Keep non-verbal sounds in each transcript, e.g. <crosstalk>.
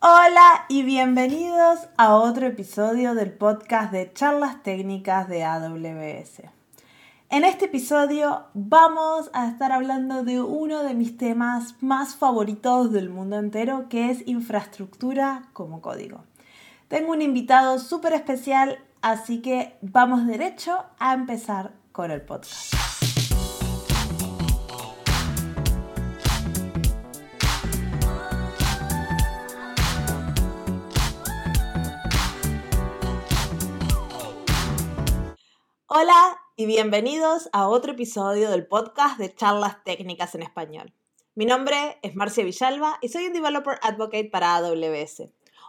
Hola y bienvenidos a otro episodio del podcast de charlas técnicas de AWS. En este episodio vamos a estar hablando de uno de mis temas más favoritos del mundo entero, que es infraestructura como código. Tengo un invitado súper especial, así que vamos derecho a empezar con el podcast. Hola y bienvenidos a otro episodio del podcast de charlas técnicas en español. Mi nombre es Marcia Villalba y soy un Developer Advocate para AWS.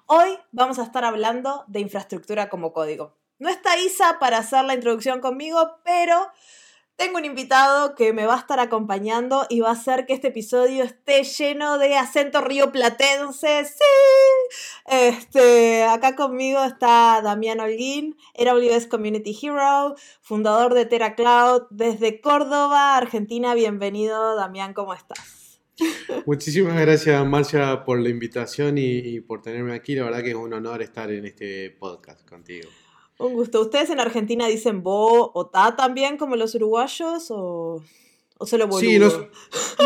Hoy vamos a estar hablando de infraestructura como código. No está Isa para hacer la introducción conmigo, pero tengo un invitado que me va a estar acompañando y va a hacer que este episodio esté lleno de acento rioplatense. ¡Sí! Este, acá conmigo está Damián Holguín, AWS Community Hero, fundador de TerraCloud desde Córdoba, Argentina. Bienvenido, Damián, ¿cómo estás? Muchísimas gracias, Marcia, por la invitación y por tenerme aquí. La verdad que es un honor estar en este podcast contigo. Un gusto. ¿Ustedes en Argentina dicen bo o ta también como los uruguayos o, o solo boludo? Sí,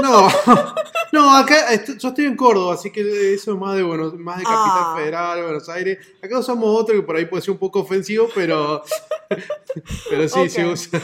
no, <laughs> no, acá yo estoy en Córdoba, así que eso es más de, bueno, más de Capital Ah. Federal, Buenos Aires. Acá usamos otro que por ahí puede ser un poco ofensivo, pero, <laughs> pero sí, sí, Ok. usa,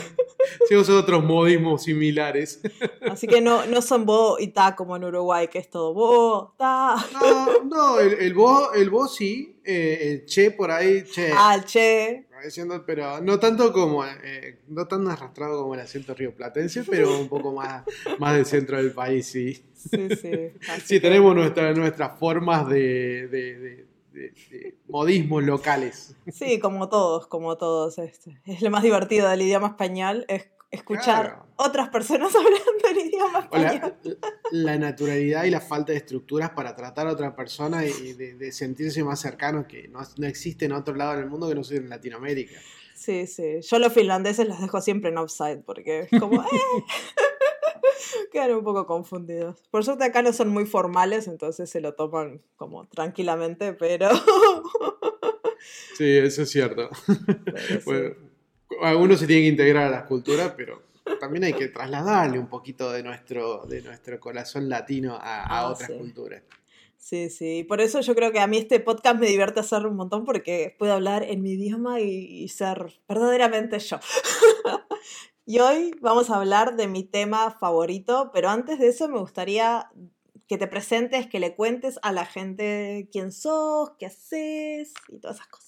usa otros modismos similares. <laughs> Así que no, no son bo y ta como en Uruguay, que es todo bo, ta. No, no, el, el vos, el vos sí, eh, el che por ahí, che. Ah, el che. Diciendo, pero no tanto como, eh, no tan arrastrado como el acento rioplatense, pero un poco más, más del centro del país, sí. Sí, sí. <laughs> Sí, tenemos nuestra- nuestras formas de, de- de- de- de modismos locales. Sí, como todos, como todos. Este. Es lo más divertido del idioma español, es escuchar Claro. otras personas <laughs> hablando en idioma español. la, la naturalidad y la falta de estructuras para tratar a otra persona y de, de sentirse más cercano que no, no existe en otro lado del mundo que no sea en Latinoamérica. Sí, sí. Yo los finlandeses los dejo siempre en offside porque es como... <laughs> ¡eh! <laughs> Quedan un poco confundidos. Por suerte acá no son muy formales, entonces se lo toman como tranquilamente, pero... Sí, eso es cierto. pero sí. Algunos se tienen que integrar a las culturas, pero también hay que trasladarle un poquito de nuestro, de nuestro corazón latino a, a Ah, otras sí. culturas. Sí, sí. Por eso yo creo que a mí este podcast me divierte hacer un montón porque puedo hablar en mi idioma y, y ser verdaderamente yo. <laughs> y hoy vamos a hablar de mi tema favorito, pero antes de eso me gustaría que te presentes, que le cuentes a la gente quién sos, qué haces y todas esas cosas.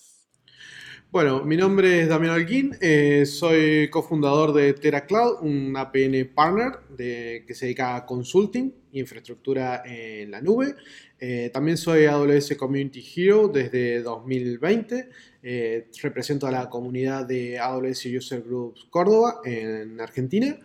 Bueno, mi nombre es Damián Alguín, eh, soy cofundador de TerraCloud, un APN partner que se dedica a consulting infraestructura en la nube. Eh, también soy AWS Community Hero desde 2020. Eh, represento a la comunidad de AWS User Groups Córdoba en Argentina.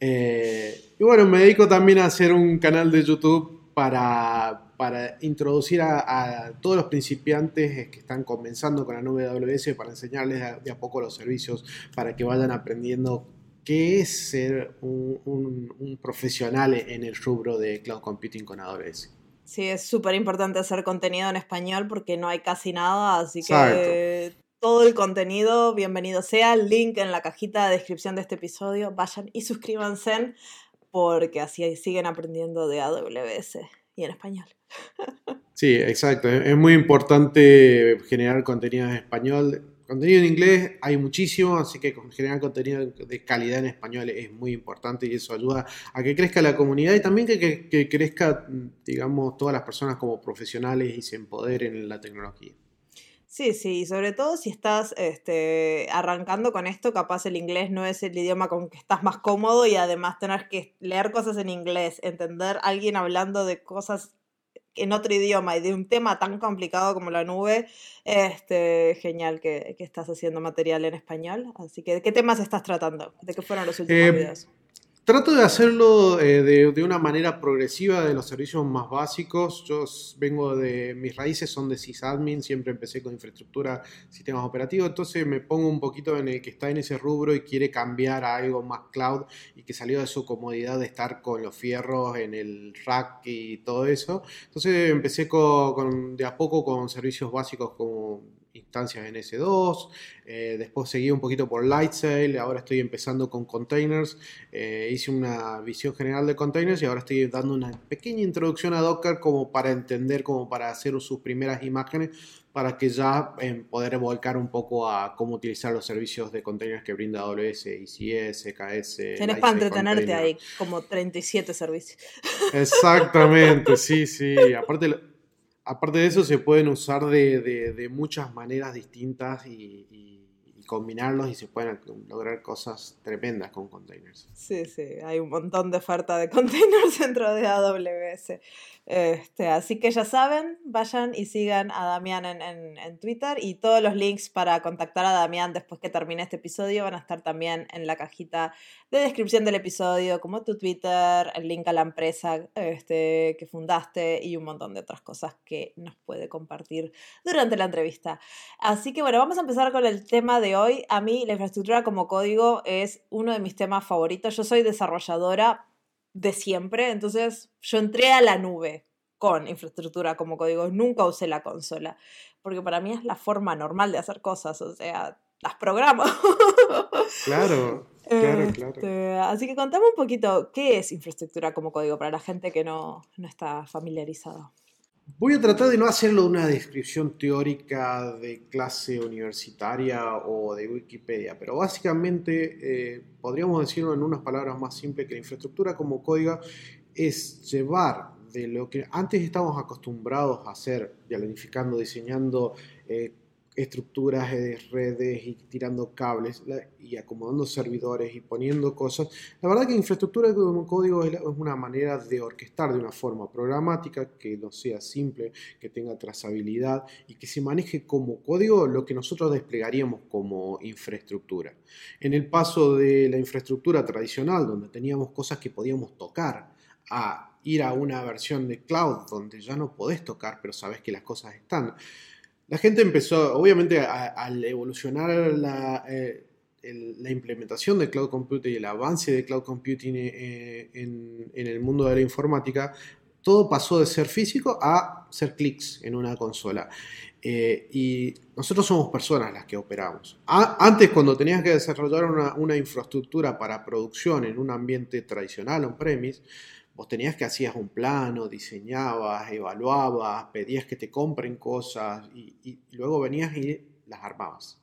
Y bueno, me dedico también a hacer un canal de YouTube para, para introducir a, a todos los principiantes que están comenzando con la nube AWS para enseñarles de a, de a poco los servicios para que vayan aprendiendo qué es ser un, un- un profesional en el rubro de cloud computing con AWS. Sí, es súper importante hacer contenido en español porque no hay casi nada, así que todo el contenido, bienvenido sea. El link en la cajita de descripción de este episodio. Vayan y suscríbanse porque así siguen aprendiendo de AWS y en español. <laughs> Sí, exacto. Es muy importante generar contenido en español. Contenido en inglés hay muchísimo, así que generar contenido de calidad en español es muy importante y eso ayuda a que crezca la comunidad y también que, que- que crezca, digamos, todas las personas como profesionales y se empoderen en la tecnología. Sí, sí, y sobre todo si estás este, arrancando con esto, capaz el inglés no es el idioma con que estás más cómodo y además tener que leer cosas en inglés, entender a alguien hablando de cosas en otro idioma y de un tema tan complicado como la nube, este, genial que, que estás haciendo material en español. Así que, ¿de qué temas estás tratando? ¿De qué fueron los últimos Eh, videos? Trato de hacerlo eh, de, una manera progresiva de los servicios más básicos. Yo vengo de, mis raíces son de sysadmin, siempre empecé con infraestructura, sistemas operativos, entonces me pongo un poquito en el que está en ese rubro y quiere cambiar a algo más cloud y que salió de su comodidad de estar con los fierros en el rack y todo eso. Entonces empecé con, de a poco con servicios básicos como instancias en S2, eh, después seguí un poquito por Lightsail, ahora estoy empezando con containers, eh, hice una visión general de containers y ahora estoy dando una pequeña introducción a Docker como para entender, como para hacer sus primeras imágenes, para que ya eh, poder volcar un poco a cómo utilizar los servicios de containers que brinda AWS, ICS, KS. Tienes para entretenerte ahí, como 37 servicios. Exactamente, sí, sí. <laughs> Aparte, aparte de eso, se pueden usar de, muchas maneras distintas y, combinarlos y se pueden lograr cosas tremendas con containers. Sí, sí, hay un montón de oferta de <laughs> containers dentro de AWS. Este, así que ya saben, vayan y sigan a Damián en, Twitter y todos los links para contactar a Damián después que termine este episodio van a estar también en la cajita de descripción del episodio, como tu Twitter, el link a la empresa este, que fundaste y un montón de otras cosas que nos puede compartir durante la entrevista. Así que bueno, vamos a empezar con el tema de hoy. A mí la infraestructura como código es uno de mis temas favoritos. Yo soy desarrolladora de siempre. Entonces yo entré a la nube con infraestructura como código, nunca usé la consola, porque para mí es la forma normal de hacer cosas, o sea, las programo. <laughs> Claro, claro, claro. Este, así que contame un poquito, ¿qué es infraestructura como código para la gente que no, no está familiarizada? Voy a tratar de no hacerlo una descripción teórica de clase universitaria o de Wikipedia, pero básicamente eh, podríamos decirlo en unas palabras más simples que la infraestructura como código es llevar de lo que antes estábamos acostumbrados a hacer, planificando, diseñando eh, estructuras de redes y tirando cables y acomodando servidores y poniendo cosas. La verdad que infraestructura como código es una manera de orquestar de una forma programática que no sea simple, que tenga trazabilidad y que se maneje como código lo que nosotros desplegaríamos como infraestructura. En el paso de la infraestructura tradicional, donde teníamos cosas que podíamos tocar, a ir a una versión de cloud donde ya no podés tocar, pero sabes que las cosas están la gente empezó, obviamente, al evolucionar eh, la, implementación de cloud computing y el avance de cloud computing eh, en, el mundo de la informática, todo pasó de ser físico a ser clics en una consola. Eh, y nosotros somos personas las que operamos. antes, cuando tenías que desarrollar una, una infraestructura para producción en un ambiente tradicional on-premise, Vos tenías que hacías un plano, diseñabas, evaluabas, pedías que te compren cosas y, luego venías y las armabas.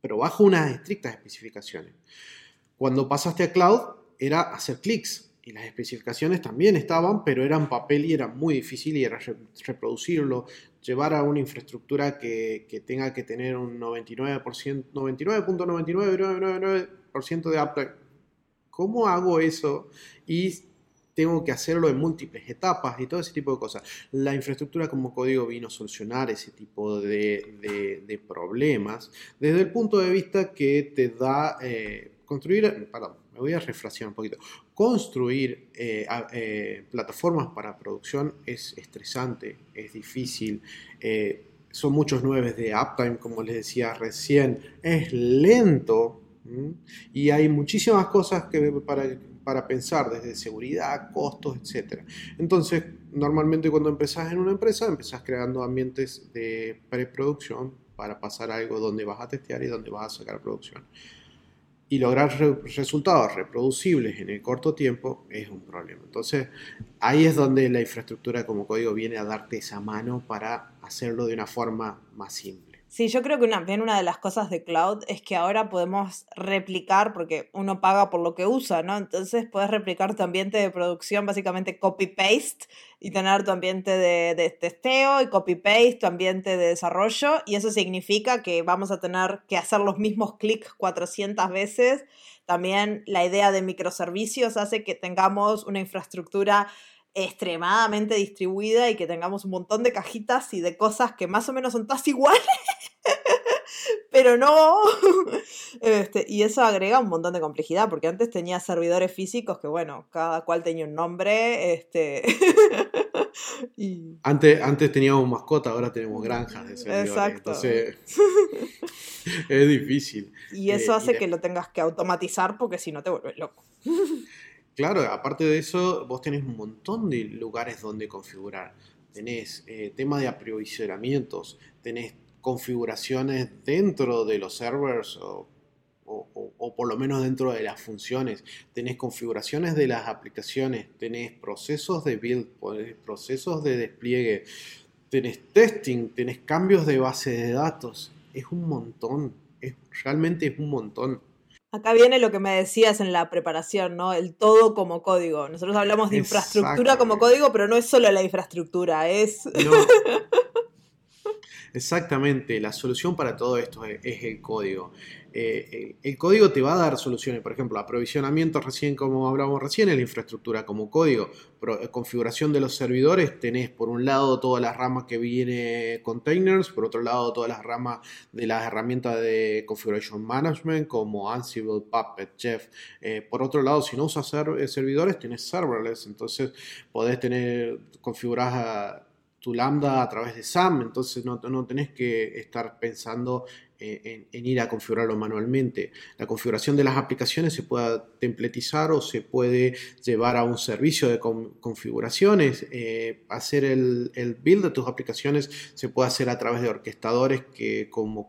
Pero bajo unas estrictas especificaciones. Cuando pasaste a cloud era hacer clics y las especificaciones también estaban, pero eran papel y era muy difícil y era reproducirlo, llevar a una infraestructura que, tenga que tener un 99%, 99.9999% de uptime. ¿Cómo hago eso? Y tengo que hacerlo en múltiples etapas y todo ese tipo de cosas. La infraestructura como código vino a solucionar ese tipo de, problemas desde el punto de vista que te da eh, construir, perdón, me voy a refrasear un poquito, construir eh, eh, plataformas para producción es estresante, es difícil. son muchos nueve de uptime, como les decía recién, es lento y hay muchísimas cosas que para para pensar desde seguridad, costos, etc. Entonces, normalmente cuando empezás en una empresa, empezás creando ambientes de preproducción para pasar algo donde vas a testear y donde vas a sacar producción. Y lograr resultados reproducibles en el corto tiempo es un problema. Entonces, ahí es donde la infraestructura como código viene a darte esa mano para hacerlo de una forma más simple. Sí, yo creo que una, una de las cosas de cloud es que ahora podemos replicar, porque uno paga por lo que usa, ¿no? Entonces puedes replicar tu ambiente de producción, básicamente copy-paste, y tener tu ambiente de, de testeo y copy-paste, tu ambiente de desarrollo, y eso significa que vamos a tener que hacer los mismos clics 400 veces. También la idea de microservicios hace que tengamos una infraestructura extremadamente distribuida y que tengamos un montón de cajitas y de cosas que más o menos son todas iguales, <laughs> pero no, Este, y eso agrega un montón de complejidad, porque antes tenía servidores físicos que, bueno, cada cual tenía un nombre. Este... <laughs> y... antes, antes teníamos mascota, ahora tenemos granjas de servidores. Exacto. Entonces, <laughs> es difícil. Y eso eh, hace que lo tengas que automatizar, porque si no te vuelves loco. Claro, aparte de eso, vos tenés un montón de lugares donde configurar. Tenés eh, tema de aprovisionamientos, tenés configuraciones dentro de los servers o, por lo menos dentro de las funciones. Tenés configuraciones de las aplicaciones, tenés procesos de build, procesos de despliegue, tenés testing, tenés cambios de base de datos. Es un montón, realmente es un montón. Acá viene lo que me decías en la preparación, ¿no? El todo como código. Nosotros hablamos de infraestructura como código, pero no es solo la infraestructura, es... <laughs> Exactamente, la solución para todo esto es, el código. Eh, el, código te va a dar soluciones, por ejemplo, aprovisionamiento recién como hablamos recién, en la infraestructura como código, eh, configuración de los servidores, tenés por un lado todas las ramas que viene containers, por otro lado todas las ramas de las herramientas de configuration management como Ansible, Puppet, Jeff. Eh, por otro lado, si no usas servidores, tenés serverless, entonces podés tener configuradas tu lambda a través de SAM, entonces no, no tenés que estar pensando eh, en, ir a configurarlo manualmente. La configuración de las aplicaciones se puede templetizar o se puede llevar a un servicio de configuraciones. Eh, hacer el, el, build de tus aplicaciones se puede hacer a través de orquestadores que como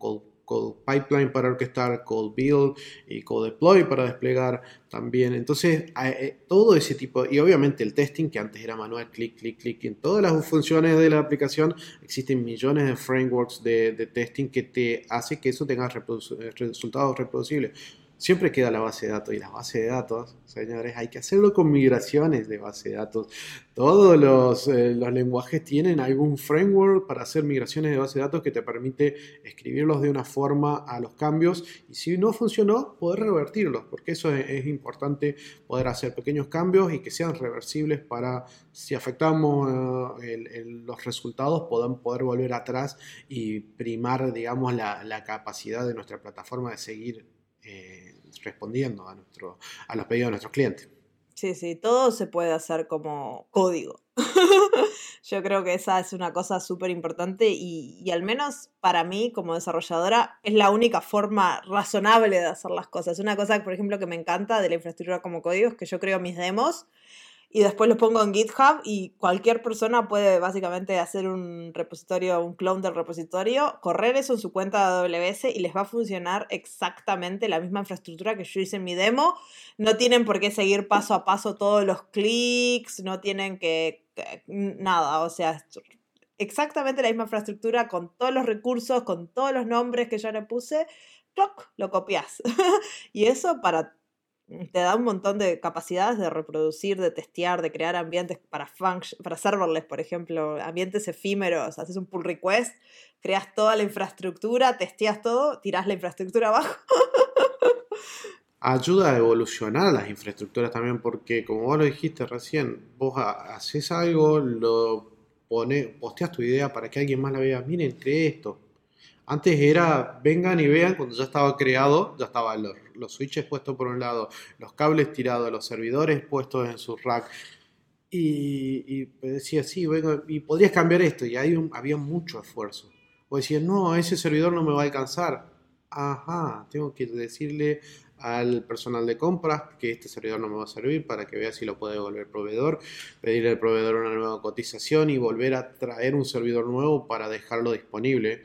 Pipeline para orquestar, Code Build y Code Deploy para desplegar también. Entonces, eh, todo ese tipo, y obviamente el testing, que antes era manual, clic, clic, clic, en todas las funciones de la aplicación existen millones de frameworks de, de testing que te hace que eso tenga resultados reproducibles siempre queda la base de datos. Y la base de datos, señores, hay que hacerlo con migraciones de base de datos. Todos los, eh, los, lenguajes tienen algún framework para hacer migraciones de base de datos que te permite escribirlos de una forma a los cambios. Y si no funcionó, poder revertirlos, porque eso es, importante, poder hacer pequeños cambios y que sean reversibles para, si afectamos eh, los resultados, puedan poder volver atrás y primar, digamos, la, la capacidad de nuestra plataforma de seguir eh, respondiendo a, nuestro, a los pedidos de nuestros clientes. Sí, sí, todo se puede hacer como código. <laughs> Yo creo que esa es una cosa súper importante y, al menos para mí como desarrolladora es la única forma razonable de hacer las cosas. Una cosa, por ejemplo, que me encanta de la infraestructura como código es que yo creo mis demos y después los pongo en GitHub y cualquier persona puede básicamente hacer un repositorio, un clone del repositorio, correr eso en su cuenta de AWS y les va a funcionar exactamente la misma infraestructura que yo hice en mi demo. No tienen por qué seguir paso a paso todos los clics, no tienen que, nada, o sea, exactamente la misma infraestructura con todos los recursos, con todos los nombres que yo le puse, lo copias. <laughs> y eso para te da un montón de capacidades de reproducir, de testear, de crear ambientes para, para serverless, por ejemplo, ambientes efímeros. Haces un pull request, creas toda la infraestructura, testeas todo, tiras la infraestructura abajo. <laughs> Ayuda a evolucionar las infraestructuras también, porque como vos lo dijiste recién, vos haces algo, lo pones, posteas tu idea para que alguien más la vea. Miren, cree esto, antes era, vengan y vean, cuando ya estaba creado, ya estaban los, switches puestos por un lado, los cables tirados, los servidores puestos en su rack. Y, decía, sí, vengo, y podrías cambiar esto, y ahí había mucho esfuerzo. O decías, no, ese servidor no me va a alcanzar. Ajá, tengo que decirle al personal de compras que este servidor no me va a servir para que vea si lo puede devolver el proveedor, pedirle al proveedor una nueva cotización y volver a traer un servidor nuevo para dejarlo disponible.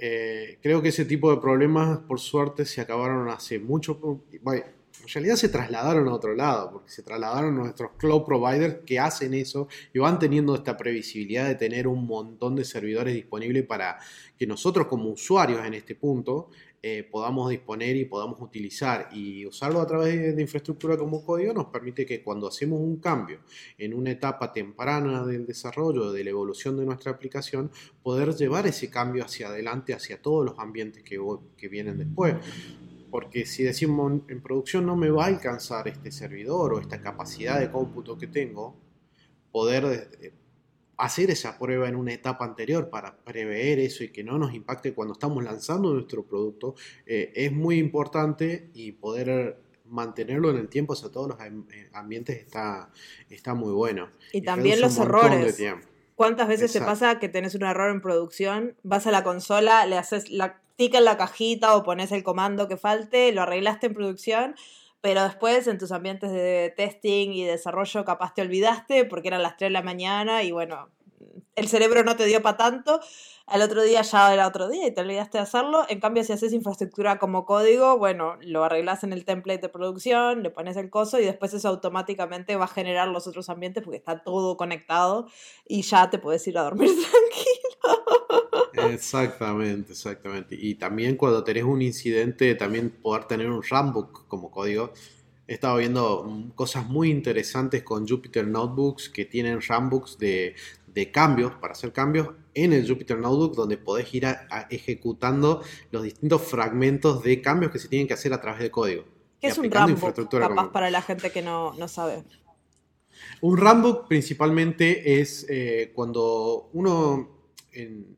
Eh, creo que ese tipo de problemas, por suerte, se acabaron hace mucho. Bueno, en realidad se trasladaron a otro lado, porque se trasladaron nuestros cloud providers que hacen eso y van teniendo esta previsibilidad de tener un montón de servidores disponibles para que nosotros como usuarios en este punto eh, podamos disponer y podamos utilizar y usarlo a través de, infraestructura como código nos permite que cuando hacemos un cambio en una etapa temprana del desarrollo, de la evolución de nuestra aplicación, poder llevar ese cambio hacia adelante, hacia todos los ambientes que, que vienen después. Porque si decimos en producción no me va a alcanzar este servidor o esta capacidad de cómputo que tengo, poder hacer esa prueba en una etapa anterior para prever eso y que no nos impacte cuando estamos lanzando nuestro producto eh, es muy importante y poder mantenerlo en el tiempo, o sea, todos los ambientes está, está muy bueno. Y, también los errores. ¿Cuántas veces te pasa que tenés un error en producción, vas a la consola, le haces la tica en la cajita o pones el comando que falte, lo arreglaste en producción, pero después en tus ambientes de testing y desarrollo capaz te olvidaste porque eran las 3 de la mañana y bueno, el cerebro no te dio para tanto, al otro día ya era otro día y te olvidaste de hacerlo. En cambio, si haces infraestructura como código, bueno, lo arreglas en el template de producción, le pones el coso y después eso automáticamente va a generar los otros ambientes porque está todo conectado y ya te puedes ir a dormir <laughs> tranquilo. Exactamente, exactamente. Y también cuando tenés un incidente, también poder tener un runbook como código. He estado viendo cosas muy interesantes con Jupyter Notebooks que tienen runbooks de, de cambios, para hacer cambios en el Jupyter Notebook, donde podés ir ejecutando los distintos fragmentos de cambios que se tienen que hacer a través de código. ¿Qué es un Rambook? Capaz para la gente que no, sabe. Un Rambook principalmente es eh, cuando uno en,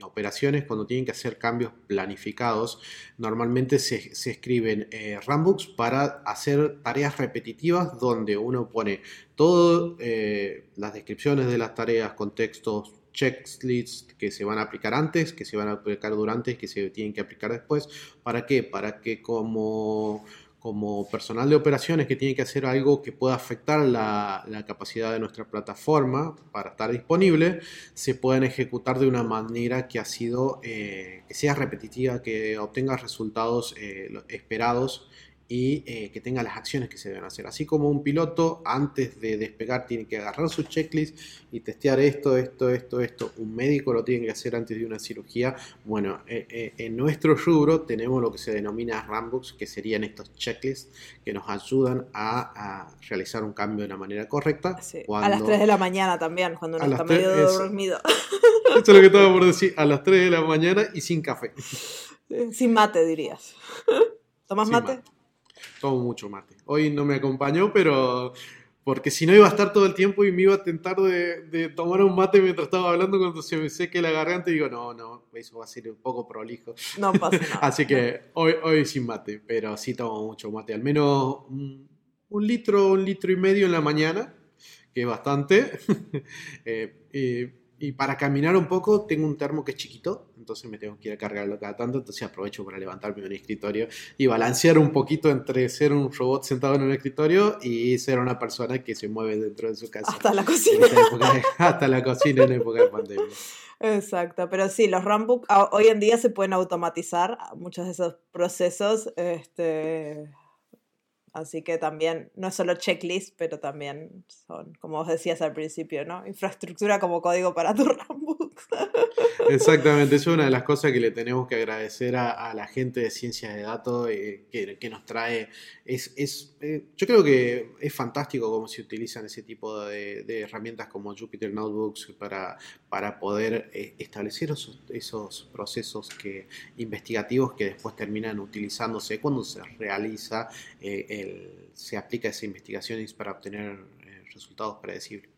operaciones, cuando tienen que hacer cambios planificados, normalmente se, escriben eh, Rambooks para hacer tareas repetitivas donde uno pone todas eh, las descripciones de las tareas, contextos, checklists que se van a aplicar antes, que se van a aplicar durante, que se tienen que aplicar después. ¿Para qué? Para que como, como personal de operaciones que tiene que hacer algo que pueda afectar la, capacidad de nuestra plataforma para estar disponible, se puedan ejecutar de una manera que ha sido, eh, que sea repetitiva, que obtenga resultados eh, esperados y eh, que tenga las acciones que se deben hacer. Así como un piloto antes de despegar tiene que agarrar su checklist y testear esto, esto, esto, esto. Un médico lo tiene que hacer antes de una cirugía. Bueno, eh, eh, en nuestro rubro tenemos lo que se denomina Rambooks, que serían estos checklists que nos ayudan a, realizar un cambio de una manera correcta. a las 3 de la mañana también, cuando uno está medio dormido. <laughs> Eso es lo que estaba por decir, a las 3 de la mañana y sin café. Sin mate, dirías. <laughs> ¿Tomas mate? Tomo mucho mate. Hoy no me acompañó, pero porque si no iba a estar todo el tiempo y me iba a tentar de, tomar un mate mientras estaba hablando cuando se me seque la garganta y digo, no, no, eso va a ser un poco prolijo. No pasa nada. <laughs> Así que hoy, hoy sin mate, pero sí tomo mucho mate, al menos un, litro, un litro y medio en la mañana, que es bastante. <laughs> eh, y para caminar un poco tengo un termo que es chiquito, entonces me tengo que ir a cargarlo cada tanto, entonces aprovecho para levantarme de un escritorio y balancear un poquito entre ser un robot sentado en un escritorio y ser una persona que se mueve dentro de su casa. Hasta la cocina. <laughs> hasta la cocina en época de pandemia. Exacto, pero sí, los Runbook hoy en día se pueden automatizar muchos de esos procesos. Este, Así que también, no es solo checklist, pero también son, como vos decías al principio, ¿no? Infraestructura como código para tu <laughs> Rambooks. Exactamente, es una de las cosas que le tenemos que agradecer a, la gente de ciencias de datos eh, que, nos trae. Es, es eh, yo creo que es fantástico cómo se utilizan ese tipo de, herramientas como Jupyter Notebooks para, para poder eh, establecer esos, esos procesos que, investigativos que después terminan utilizándose cuando se realiza el se aplica esa investigación para obtener resultados predecibles.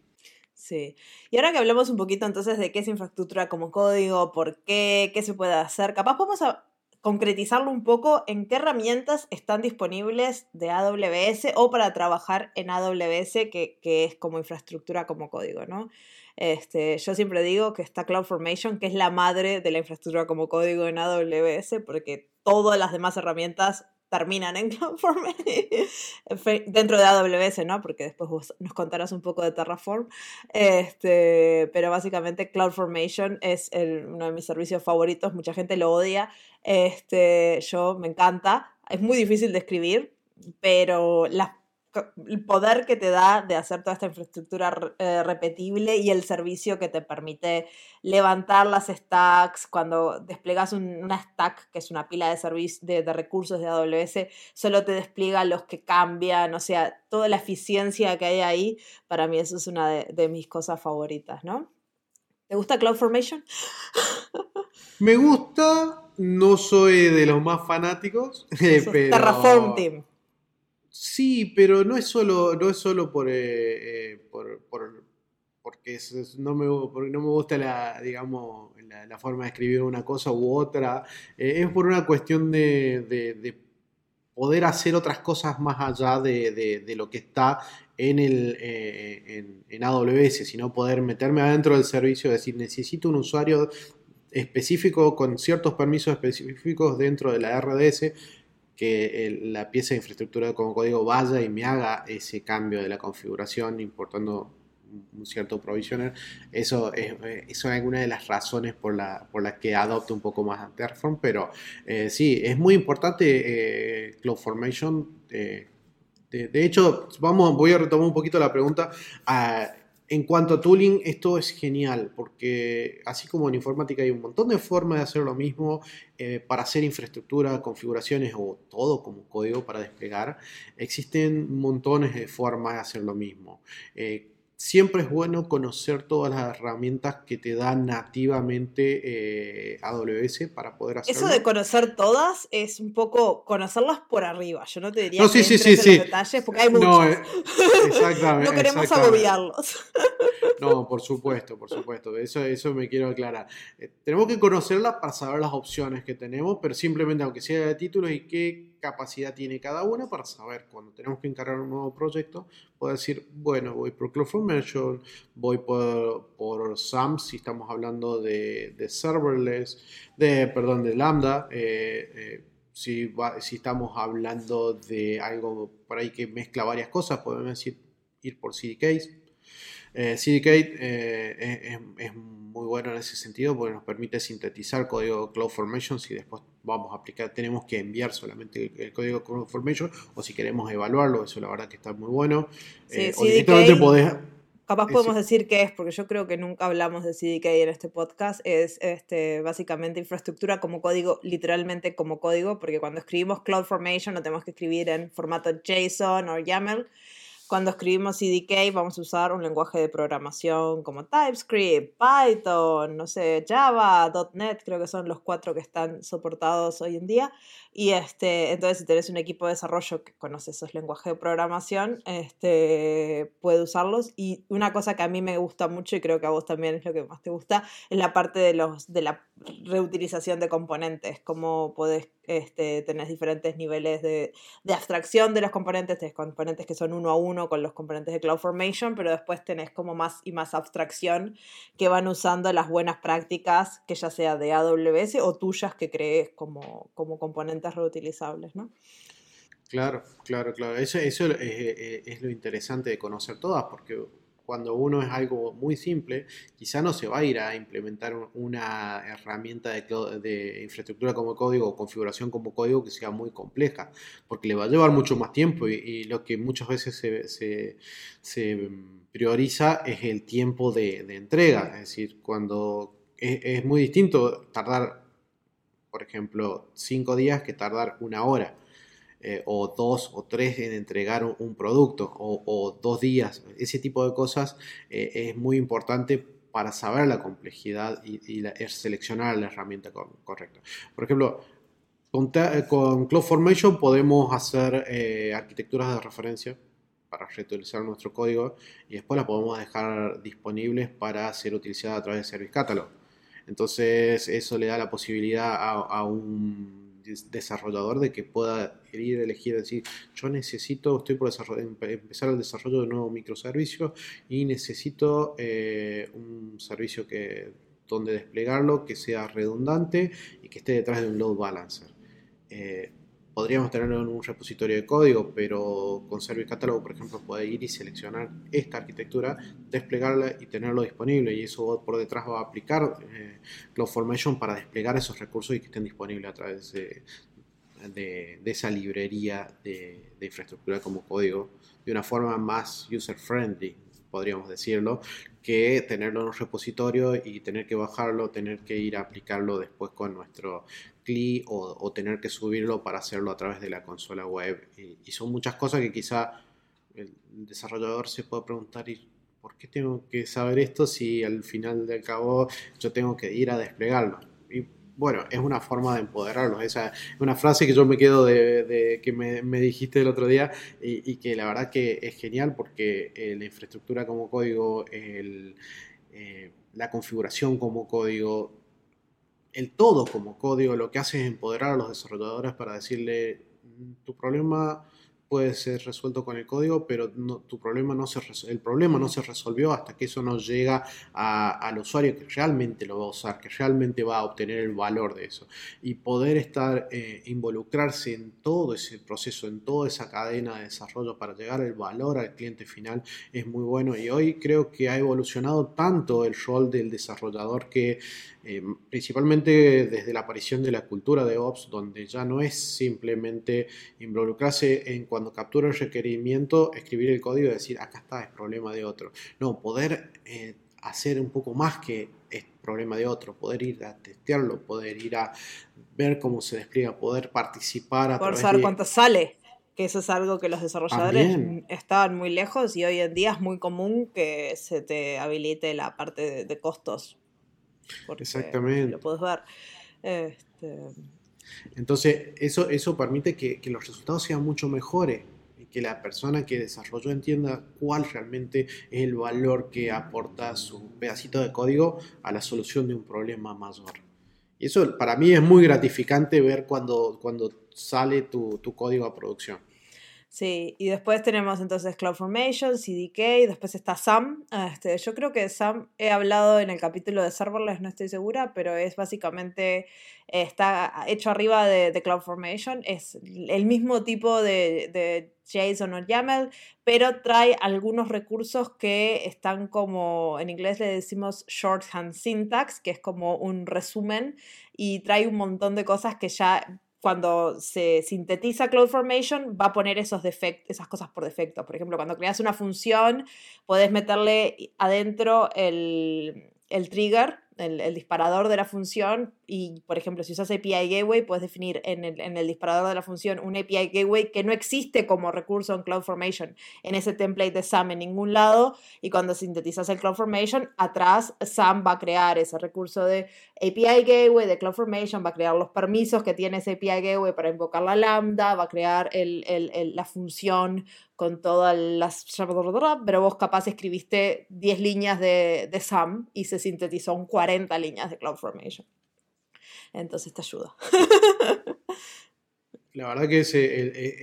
Sí. Y ahora que hablamos un poquito entonces de qué es infraestructura como código, por qué, qué se puede hacer, capaz vamos a concretizarlo un poco en qué herramientas están disponibles de AWS o para trabajar en AWS, que, que es como infraestructura como código, ¿no? Este, yo siempre digo que está CloudFormation, que es la madre de la infraestructura como código en AWS, porque todas las demás herramientas terminan en CloudFormation <laughs> dentro de AWS, ¿no? Porque después vos nos contarás un poco de Terraform. Este, pero básicamente CloudFormation es uno de mis servicios favoritos. Mucha gente lo odia. Este, yo me encanta. Es muy difícil de escribir, pero las el poder que te da de hacer toda esta infraestructura eh, repetible y el servicio que te permite levantar las stacks. Cuando desplegas una stack, que es una pila de, de, de, recursos de AWS, solo te despliega los que cambian, o sea, toda la eficiencia que hay ahí, para mí eso es una de, mis cosas favoritas, ¿no? ¿Te gusta CloudFormation? Me gusta, no soy de los más fanáticos. <laughs> pero... Terraform Team. Sí, pero no es solo, no es solo por, eh, eh, por, porque, no, me, porque no me gusta la, digamos, la, forma de escribir una cosa u otra, eh, es por una cuestión de, poder hacer otras cosas más allá de, lo que está en, el, eh, en, AWS, sino poder meterme adentro del servicio, decir, necesito un usuario específico con ciertos permisos específicos dentro de la RDS que la pieza de infraestructura como código vaya y me haga ese cambio de la configuración importando un cierto provisioner, eso es, eso es alguna de las razones por las por la que adopto un poco más Terraform, pero eh, sí, es muy importante eh, CloudFormation. Eh, de, hecho, vamos, voy a retomar un poquito la pregunta. Ah, en cuanto a tooling, esto es genial, porque así como en informática hay un montón de formas de hacer lo mismo para hacer infraestructura, configuraciones o todo como código para desplegar, existen montones de formas de hacer lo mismo siempre es bueno conocer todas las herramientas que te da nativamente eh, AWS para poder hacerlo. Eso de conocer todas es un poco conocerlas por arriba. Yo no te diría que sí, sí, sí, los detalles porque hay muchos. No, eh, exactamente. <laughs> no queremos agobiarlos. No, por supuesto, por supuesto. Eso, eso me quiero aclarar. Eh, tenemos que conocerlas para saber las opciones que tenemos, pero simplemente, aunque sea de títulos y qué capacidad tiene cada una, para saber cuando tenemos que encargar un nuevo proyecto, puedo decir, bueno, voy por CloudFormation, voy por, por SAM, si estamos hablando de, de serverless, de, perdón, de Lambda. Eh, eh, si, si estamos hablando de algo por ahí que mezcla varias cosas, podemos decir ir por CDKs. Eh, CDK eh, es, muy bueno en ese sentido porque nos permite sintetizar código CloudFormation si después vamos a aplicar, tenemos que enviar solamente el, código CloudFormation o si queremos evaluarlo, eso la verdad que está muy bueno. Eh, CDK, Capaz podemos decir que es, porque yo creo que nunca hablamos de CDK en este podcast, es este, básicamente infraestructura como código, literalmente como código, porque cuando escribimos CloudFormation lo tenemos que escribir en formato JSON o YAML cuando escribimos CDK vamos a usar un lenguaje de programación como TypeScript, Python, no sé, Java, .NET, creo que son los cuatro que están soportados hoy en día. Y este, entonces si tenés un equipo de desarrollo que conoce esos lenguajes de programación, este, puede usarlos. Y una cosa que a mí me gusta mucho y creo que a vos también es lo que más te gusta, es la parte de, los, de la reutilización de componentes, cómo podés este, tenés diferentes niveles de, abstracción de los componentes, tenés componentes que son uno a uno con los componentes de CloudFormation, pero después tenés como más y más abstracción que van usando las buenas prácticas, que ya sea de AWS o tuyas que crees como, como componentes reutilizables, ¿no? Claro, claro, claro. Eso, eso es, es, lo interesante de conocer todas, porque cuando uno es algo muy simple, quizá no se va a ir a implementar una herramienta de, infraestructura como código o configuración como código que sea muy compleja, porque le va a llevar mucho más tiempo y, lo que muchas veces se, prioriza es el tiempo de, entrega, es decir, cuando es muy distinto tardar, por ejemplo, cinco días que tardar una hora. Eh, o dos o tres en entregar un, producto o, dos días. Ese tipo de cosas eh, es muy importante para saber la complejidad y, seleccionar la herramienta correcta. Por ejemplo, con, con CloudFormation podemos hacer eh, arquitecturas de referencia para reutilizar nuestro código y después la podemos dejar disponibles para ser utilizada a través de Service Catalog. Entonces eso le da la posibilidad a un desarrollador de que pueda ir elegir, decir, yo necesito, estoy por empezar el desarrollo de un nuevo microservicio y necesito eh, un servicio que donde desplegarlo, que sea redundante y que esté detrás de un load balancer. Eh, podríamos tenerlo en un repositorio de código, pero con Service Catalog, por ejemplo, puede ir y seleccionar esta arquitectura, desplegarla y tenerlo disponible. Y eso por detrás va a aplicar eh, CloudFormation para desplegar esos recursos y que estén disponibles a través de, esa librería de, infraestructura como código de una forma más user-friendly, podríamos decirlo, que tenerlo en un repositorio y tener que bajarlo, tener que ir a aplicarlo después con nuestro CLI o, tener que subirlo para hacerlo a través de la consola web. Y, son muchas cosas que quizá el desarrollador se puede preguntar, ¿y por qué tengo que saber esto si al final del cabo yo tengo que ir a desplegarlo? Y bueno, es una forma de empoderarlos. Esa es una frase que yo me quedo de, que me, dijiste el otro día y, que la verdad que es genial porque eh, la infraestructura como código, eh, la configuración como código, el todo como código, lo que hace es empoderar a los desarrolladores para decirle, mm, tu problema puede ser resuelto con el código, pero tu problema no se el problema no se resolvió hasta que eso no llega al usuario que realmente lo va a usar, que realmente va a obtener el valor de eso. Y poder estar, eh, involucrarse en todo ese proceso, en toda esa cadena de desarrollo para llegar el valor al cliente final es muy bueno. Y hoy creo que ha evolucionado tanto el rol del desarrollador que eh, principalmente desde la aparición de la cultura de Ops, donde ya no es simplemente involucrarse en cuando captura el requerimiento, escribir el código y decir, acá está, es problema de otro. No, poder eh, hacer un poco más que es problema de otro, poder ir a testearlo, poder ir a ver cómo se despliega, poder participar a Por saber cuánto sale que eso es algo que los desarrolladores estaban muy lejos y hoy en día es muy común que se te habilite la parte de costos Exactamente. Lo puedes ver. Este, Entonces, eso, eso permite que, los resultados sean mucho mejores y que la persona que desarrolló entienda cuál realmente es el valor que aporta su pedacito de código a la solución de un problema mayor. Y eso para mí es muy gratificante ver cuando, cuando sale tu, tu código a producción. Sí, y después tenemos entonces CloudFormation, CDK, después está SAM. Este, yo creo que SAM he hablado en el capítulo de serverless, no estoy segura, pero es básicamente, está hecho arriba de, de CloudFormation, es el mismo tipo de, de JSON o YAML, pero trae algunos recursos que están como, en inglés le decimos shorthand syntax, que es como un resumen, y trae un montón de cosas que ya cuando se sintetiza CloudFormation, va a poner esos esas cosas por defecto. Por ejemplo, cuando creas una función, puedes meterle adentro el, el trigger el, disparador de la función y, por ejemplo, si usas API Gateway, puedes definir en el, en el, disparador de la función un API Gateway que no existe como recurso en CloudFormation en ese template de SAM en ningún lado y cuando sintetizas el CloudFormation, atrás SAM va a crear ese recurso de API Gateway de CloudFormation, va a crear los permisos que tiene ese API Gateway para invocar la lambda, va a crear el, la función con todas las... Pero vos capaz escribiste 10 líneas de, de SAM y se sintetizó un 40 líneas de CloudFormation. Entonces te ayuda. La verdad que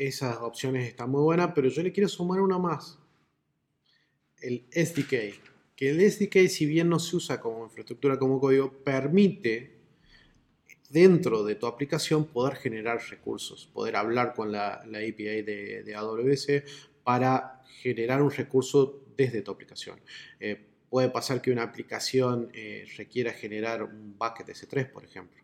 esas opciones están muy buenas, pero yo le quiero sumar una más. El SDK. Que el SDK, si bien no se usa como infraestructura, como código, permite dentro de tu aplicación poder generar recursos, poder hablar con la, API de, AWS para generar un recurso desde tu aplicación. Eh, puede pasar que una aplicación eh, requiera generar un bucket S3, por ejemplo.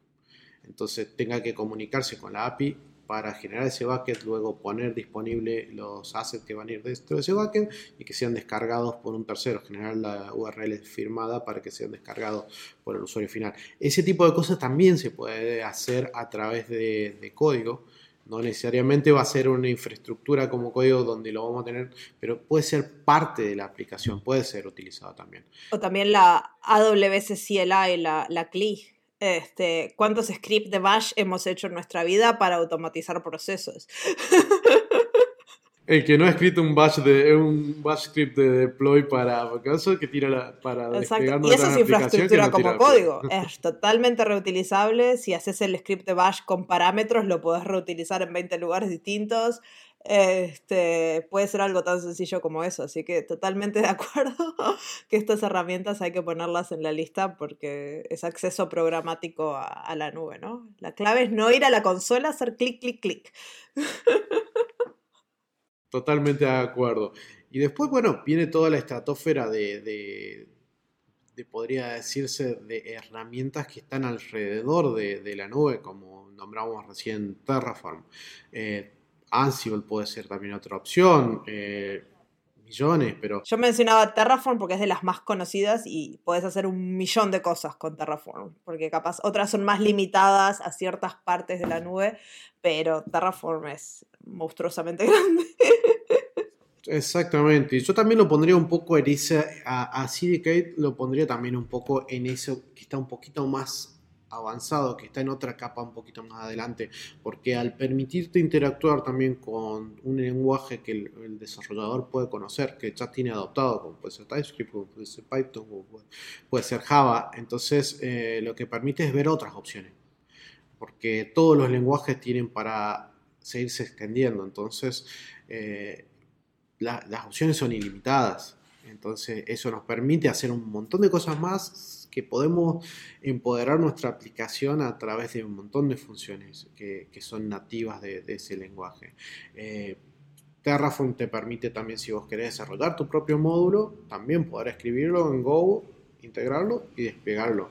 Entonces tenga que comunicarse con la API para generar ese bucket, luego poner disponible los assets que van a ir dentro de ese bucket y que sean descargados por un tercero, generar la URL firmada para que sean descargados por el usuario final. Ese tipo de cosas también se puede hacer a través de, código. No necesariamente va a ser una infraestructura como código donde lo vamos a tener, pero puede ser parte de la aplicación, puede ser utilizado también. O también la AWS CLI, la, la CLI, este, cuántos scripts de bash hemos hecho en nuestra vida para automatizar procesos. El que no ha escrito un bash de un bash script de deploy para eso que tira la, para Exacto. Y eso es infraestructura como código. Es totalmente reutilizable. Si haces el script de bash con parámetros, lo puedes reutilizar en 20 lugares distintos. Este, puede ser algo tan sencillo como eso, así que totalmente de <laughs> acuerdo que estas herramientas hay que ponerlas en la lista porque es acceso programático a, la nube, ¿no? La clave es no ir a la consola, hacer clic, clic, clic. <laughs> Totalmente de acuerdo. Y después, bueno, viene toda la estratosfera de, de, podría decirse, de herramientas que están alrededor de, la nube, como nombramos recién Terraform. Eh, Ansible puede ser también otra opción. Eh, millones, pero... Yo mencionaba Terraform porque es de las más conocidas y puedes hacer un millón de cosas con Terraform, porque capaz otras son más limitadas a ciertas partes de la nube, pero Terraform es monstruosamente <laughs> grande. Exactamente, yo también lo pondría un poco en ese, a, a CDK lo pondría también un poco en eso que está un poquito más avanzado que está en otra capa un poquito más adelante, porque al permitirte interactuar también con un lenguaje que el, desarrollador puede conocer, que ya tiene adoptado, como puede ser TypeScript, como puede ser Python, como puede, ser Java, entonces eh, lo que permite es ver otras opciones, porque todos los lenguajes tienen para seguirse extendiendo, entonces eh, las opciones son ilimitadas. Entonces eso nos permite hacer un montón de cosas más que podemos empoderar nuestra aplicación a través de un montón de funciones que, son nativas de, ese lenguaje. Eh, Terraform te permite también, si vos querés desarrollar tu propio módulo, también poder escribirlo en Go, integrarlo y desplegarlo.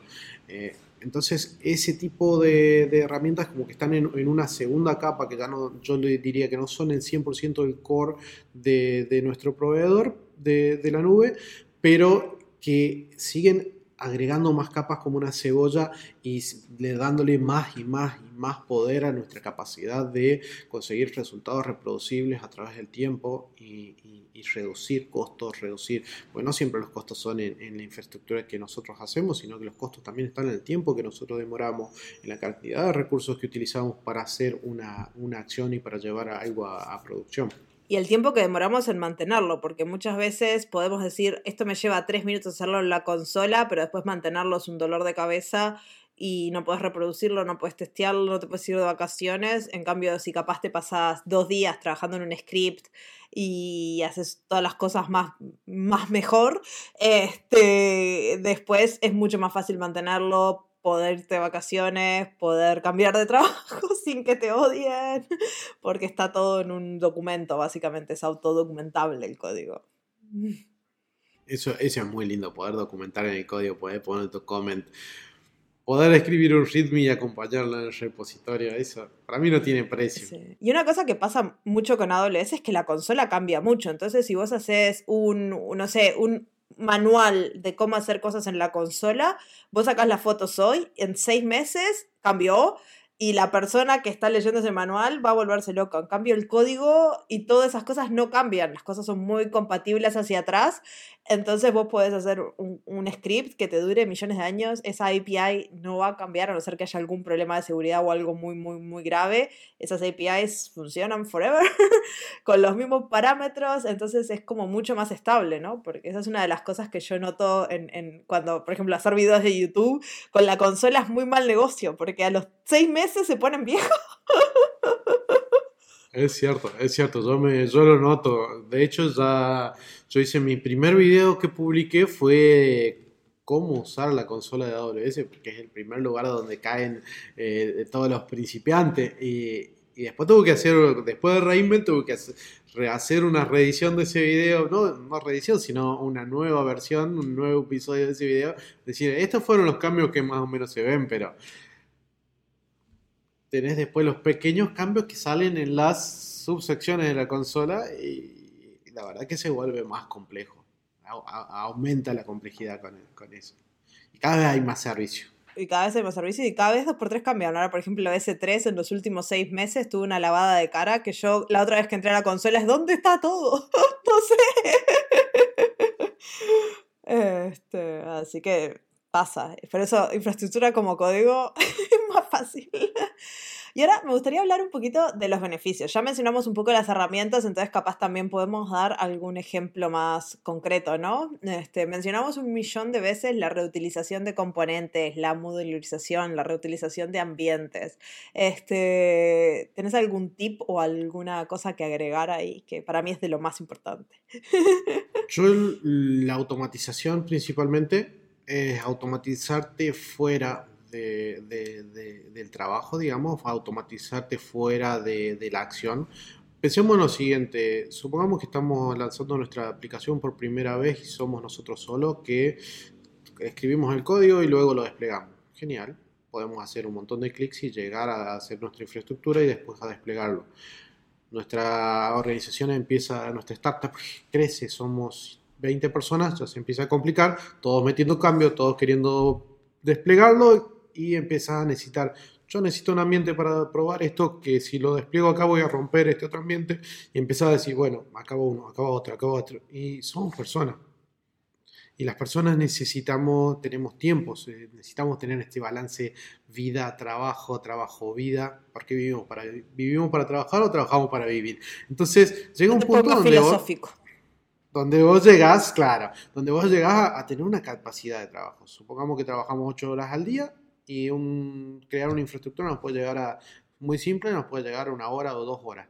Eh, entonces, ese tipo de, herramientas como que están en, una segunda capa, que ya no, yo diría que no son el 100% del core de, nuestro proveedor de, la nube, pero que siguen agregando más capas como una cebolla y le dándole más y más y más poder a nuestra capacidad de conseguir resultados reproducibles a través del tiempo y, reducir costos, reducir, bueno, no siempre los costos son en, la infraestructura que nosotros hacemos, sino que los costos también están en el tiempo que nosotros demoramos, en la cantidad de recursos que utilizamos para hacer una, acción y para llevar algo a producción y el tiempo que demoramos en mantenerlo, porque muchas veces podemos decir, esto me lleva tres minutos hacerlo en la consola, pero después mantenerlo es un dolor de cabeza y no puedes reproducirlo, no puedes testearlo, no te puedes ir de vacaciones. En cambio, si capaz te pasas dos días trabajando en un script y haces todas las cosas más, más mejor, este, después es mucho más fácil mantenerlo, poder irte de vacaciones, poder cambiar de <laughs> trabajo sin que te odien, porque está todo en un documento, básicamente es autodocumentable el código. Eso, eso es muy lindo, poder documentar en el código, poder poner tu comment, poder escribir un readme y acompañarlo en el repositorio, eso para mí no tiene precio. Y una cosa que pasa mucho con AWS es que la consola cambia mucho, entonces si vos haces un, no sé, un manual de cómo hacer cosas en la consola, vos sacas las fotos hoy, en seis meses cambió y la persona que está leyendo ese manual va a volverse loca. En cambio, el código y todas esas cosas no cambian, las cosas son muy compatibles hacia atrás, entonces vos podés hacer un, script que te dure millones de años, esa API no va a cambiar a no ser que haya algún problema de seguridad o algo muy, muy, muy grave, esas APIs funcionan forever <laughs> con los mismos parámetros, entonces es como mucho más estable, ¿no? Porque esa es una de las cosas que yo noto en, en cuando, por ejemplo, hacer videos de YouTube, con la consola es muy mal negocio, porque a los seis meses se ponen viejos. <laughs> Es cierto, es cierto, yo, me, yo lo noto. De hecho, ya yo hice mi primer video que publiqué fue cómo usar la consola de AWS, porque es el primer lugar donde caen eh, todos los principiantes. Y, después tuve que hacer, después de Reinvent, tuve que rehacer una reedición de ese video, no, no reedición, sino una nueva versión, un nuevo episodio de ese video. Decir, estos fueron los cambios que más o menos se ven, pero tenés después los pequeños cambios que salen en las subsecciones de la consola y la verdad que se vuelve más complejo. aumenta la complejidad con, eso. Y cada vez hay más servicio. Y cada vez hay más servicio y cada vez dos por tres cambian. Ahora, por ejemplo, S3 en los últimos seis meses tuvo una lavada de cara que yo la otra vez que entré a la consola es ¿dónde está todo? <laughs> no sé. <laughs> Este, así que pasa. Por eso infraestructura como código <laughs> es más fácil. Y ahora me gustaría hablar un poquito de los beneficios. Ya mencionamos un poco las herramientas, entonces capaz también podemos dar algún ejemplo más concreto, ¿no? Este, mencionamos un millón de veces la reutilización de componentes, la modularización, la reutilización de ambientes. Este, ¿Tenés algún tip o alguna cosa que agregar ahí que para mí es de lo más importante? Yo la automatización principalmente es automatizarte fuera del trabajo, digamos, automatizarte fuera de, la acción. Pensemos en lo siguiente, supongamos que estamos lanzando nuestra aplicación por primera vez y somos nosotros solos que escribimos el código y luego lo desplegamos. Genial, podemos hacer un montón de clics y llegar a hacer nuestra infraestructura y después a desplegarlo. Nuestra organización empieza, nuestra startup crece, somos 20 personas, ya se empieza a complicar, todos metiendo cambio, todos queriendo desplegarlo y empieza a necesitar, yo necesito un ambiente para probar esto, que si lo despliego acá voy a romper este otro ambiente, y empieza a decir, bueno, acabo uno, acabo otro, acabo otro, y somos personas. y las personas necesitamos, tenemos tiempos, eh, necesitamos tener este balance vida, trabajo, trabajo, vida, porque vivimos para, vivimos para trabajar o trabajamos para vivir. Entonces llega un punto donde filosófico. Vos, donde vos llegás, claro, donde vos llegás a, tener una capacidad de trabajo. Supongamos que trabajamos ocho horas al día y un, crear una infraestructura nos puede llegar a, muy simple, nos puede llegar a una hora o dos horas.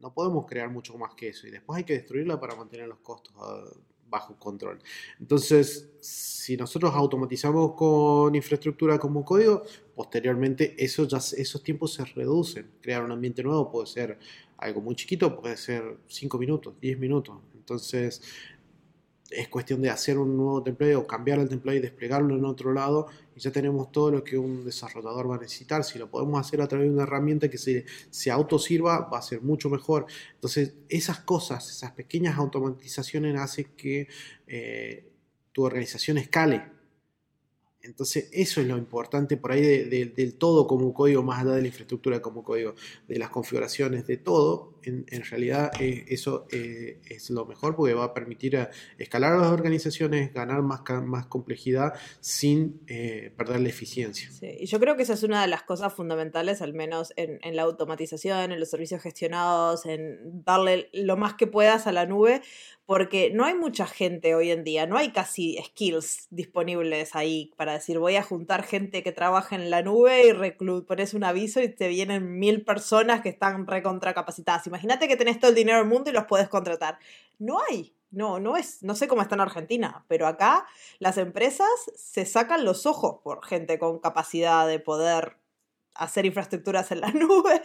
No podemos crear mucho más que eso y después hay que destruirla para mantener los costos ah, bajo control. Entonces, si nosotros automatizamos con infraestructura como código, posteriormente eso ya, esos tiempos se reducen. Crear un ambiente nuevo puede ser algo muy chiquito, puede ser 5 minutos, 10 minutos. Entonces, es cuestión de hacer un nuevo template o cambiar el template y desplegarlo en otro lado y ya tenemos todo lo que un desarrollador va a necesitar. Si lo podemos hacer a través de una herramienta que se, se autosirva, va a ser mucho mejor. Entonces, esas cosas, esas pequeñas automatizaciones hacen que eh, tu organización escale entonces, eso es lo importante por ahí del todo como código, más allá de la infraestructura como código, de las configuraciones, de todo. En, realidad, eh, eso eh, es lo mejor porque va a permitir a escalar a las organizaciones, ganar más, más complejidad sin eh, perder la eficiencia. Sí, y yo creo que esa es una de las cosas fundamentales, al menos en, en la automatización, en los servicios gestionados, en darle lo más que puedas a la nube, porque no hay mucha gente hoy en día, no hay casi skills disponibles ahí para decir voy a juntar gente que trabaja en la nube y pones un aviso y te vienen mil personas que están recontracapacitadas. Imagínate que tenés todo el dinero del mundo y los puedes contratar. No hay, no, no es, no sé cómo está en Argentina, pero acá las empresas se sacan los ojos por gente con capacidad de poder hacer infraestructuras en la <laughs> nube.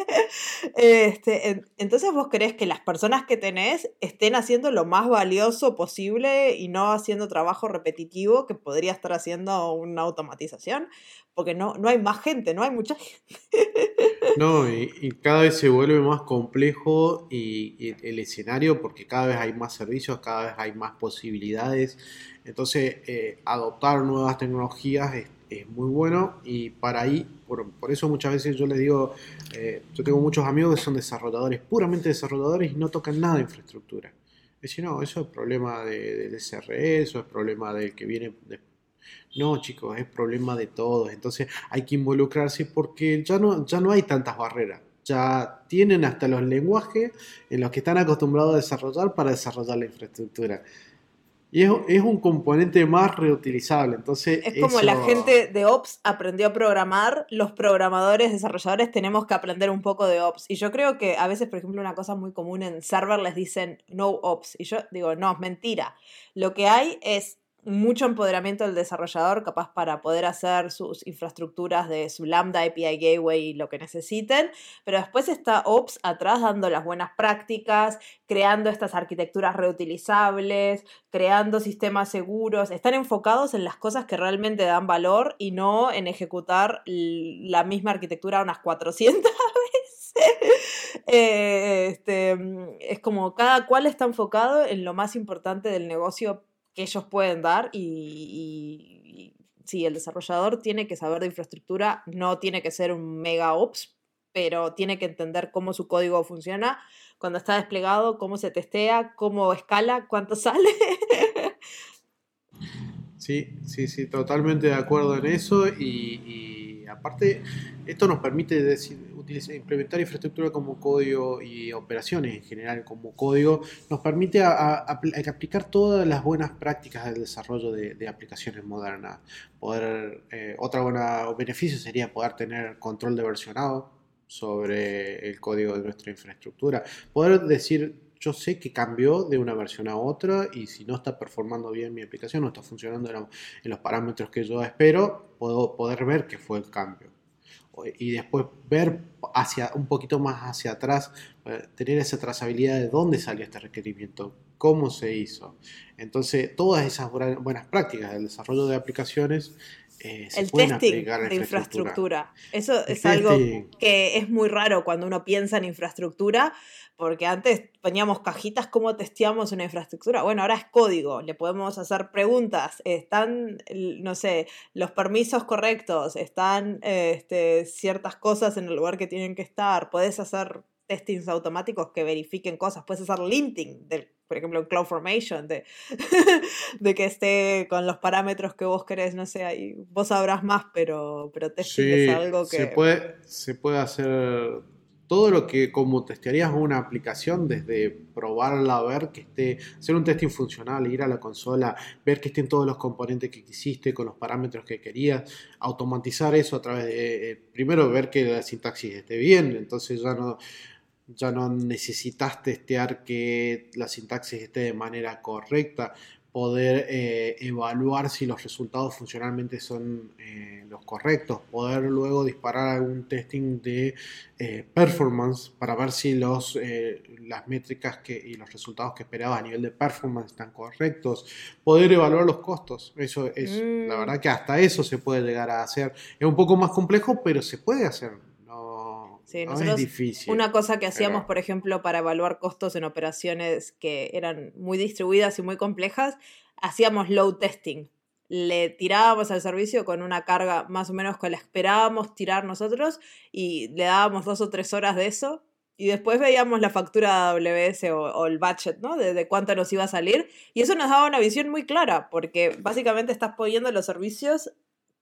Este, entonces vos querés que las personas que tenés estén haciendo lo más valioso posible y no haciendo trabajo repetitivo que podría estar haciendo una automatización, porque no, no hay más gente, no hay mucha <laughs> gente. No, y, cada vez se vuelve más complejo y, el escenario porque cada vez hay más servicios, cada vez hay más posibilidades. Entonces, eh, adoptar nuevas tecnologías muy bueno y para ahí, por, eso muchas veces yo les digo, eh, yo tengo muchos amigos que son desarrolladores, puramente desarrolladores y no tocan nada de infraestructura. Es no, eso es problema del SRE, eso es problema del que viene... No, chicos, es problema de todos. Entonces hay que involucrarse porque ya no, ya no hay tantas barreras. Ya tienen hasta los lenguajes en los que están acostumbrados a desarrollar para desarrollar la infraestructura. Y es, un componente más reutilizable. Entonces, es como la gente de Ops aprendió a programar, los programadores, desarrolladores tenemos que aprender un poco de Ops. Y yo creo que a veces, por ejemplo, una cosa muy común en server les dicen no Ops. Y yo digo, no, es mentira. Lo que hay es mucho empoderamiento del desarrollador, capaz para poder hacer sus infraestructuras de su Lambda, API Gateway y lo que necesiten, pero después está Ops atrás dando las buenas prácticas, creando estas arquitecturas reutilizables, creando sistemas seguros, están enfocados en las cosas que realmente dan valor y no en ejecutar la misma arquitectura unas 400 <laughs> veces. Eh, este, es como cada cual está enfocado en lo más importante del negocio que ellos pueden dar y, sí, el desarrollador tiene que saber de infraestructura, no tiene que ser un mega ops, pero tiene que entender cómo su código funciona, cuando está desplegado, cómo se testea, cómo escala, cuánto <laughs> sale. Sí, sí, sí, totalmente de acuerdo en eso y, aparte esto nos permite decir, implementar infraestructura como código y operaciones en general como código, nos permite aplicar todas las buenas prácticas del desarrollo de, aplicaciones modernas. Poder, eh, otra buena beneficio sería poder tener control de versionado sobre el código de nuestra infraestructura. Poder decir, yo sé que cambió de una versión a otra y si no está performando bien mi aplicación, no está funcionando en los parámetros que yo espero, puedo poder ver que fue el cambio y después ver hacia un poquito más hacia atrás, eh, tener esa trazabilidad de dónde salió este requerimiento, cómo se hizo. Entonces, todas esas buenas prácticas del desarrollo de aplicaciones eh, el testing de infraestructura. Eso es algo que es muy raro cuando uno piensa en infraestructura, porque antes poníamos cajitas, ¿cómo testeamos una infraestructura? Bueno, ahora es código, le podemos hacer preguntas, están, no sé, los permisos correctos, están este, ciertas cosas en el lugar que tienen que estar, puedes hacer testings automáticos que verifiquen cosas, puedes hacer linting del por ejemplo, en CloudFormation, de, <laughs> de que esté con los parámetros que vos querés, no sé, ahí vos sabrás más, pero, pero testing es algo que... Se puede, se puede hacer todo lo que como testearías una aplicación, desde probarla, ver que esté, hacer un testing funcional, ir a la consola, ver que estén todos los componentes que quisiste con los parámetros que querías, automatizar eso a través de, eh, primero ver que la sintaxis esté bien, entonces ya no, ya no necesitas testear que la sintaxis esté de manera correcta, poder eh, evaluar si los resultados funcionalmente son eh, los correctos, poder luego disparar algún testing de eh, performance para ver si los, las métricas que, y los resultados que esperaba a nivel de performance están correctos, poder evaluar los costos. Eso es, la mm. verdad que hasta eso se puede llegar a hacer. Es un poco más complejo, pero se puede hacer. Sí, es difícil. Una cosa que hacíamos, por ejemplo, para evaluar costos en operaciones que eran muy distribuidas y muy complejas, hacíamos load testing. Le tirábamos al servicio con una carga más o menos que la esperábamos tirar nosotros y le dábamos dos o tres horas de eso y después veíamos la factura AWS o, el budget, ¿no? De, de, cuánto nos iba a salir. Y eso nos daba una visión muy clara, porque básicamente estás poniendo los servicios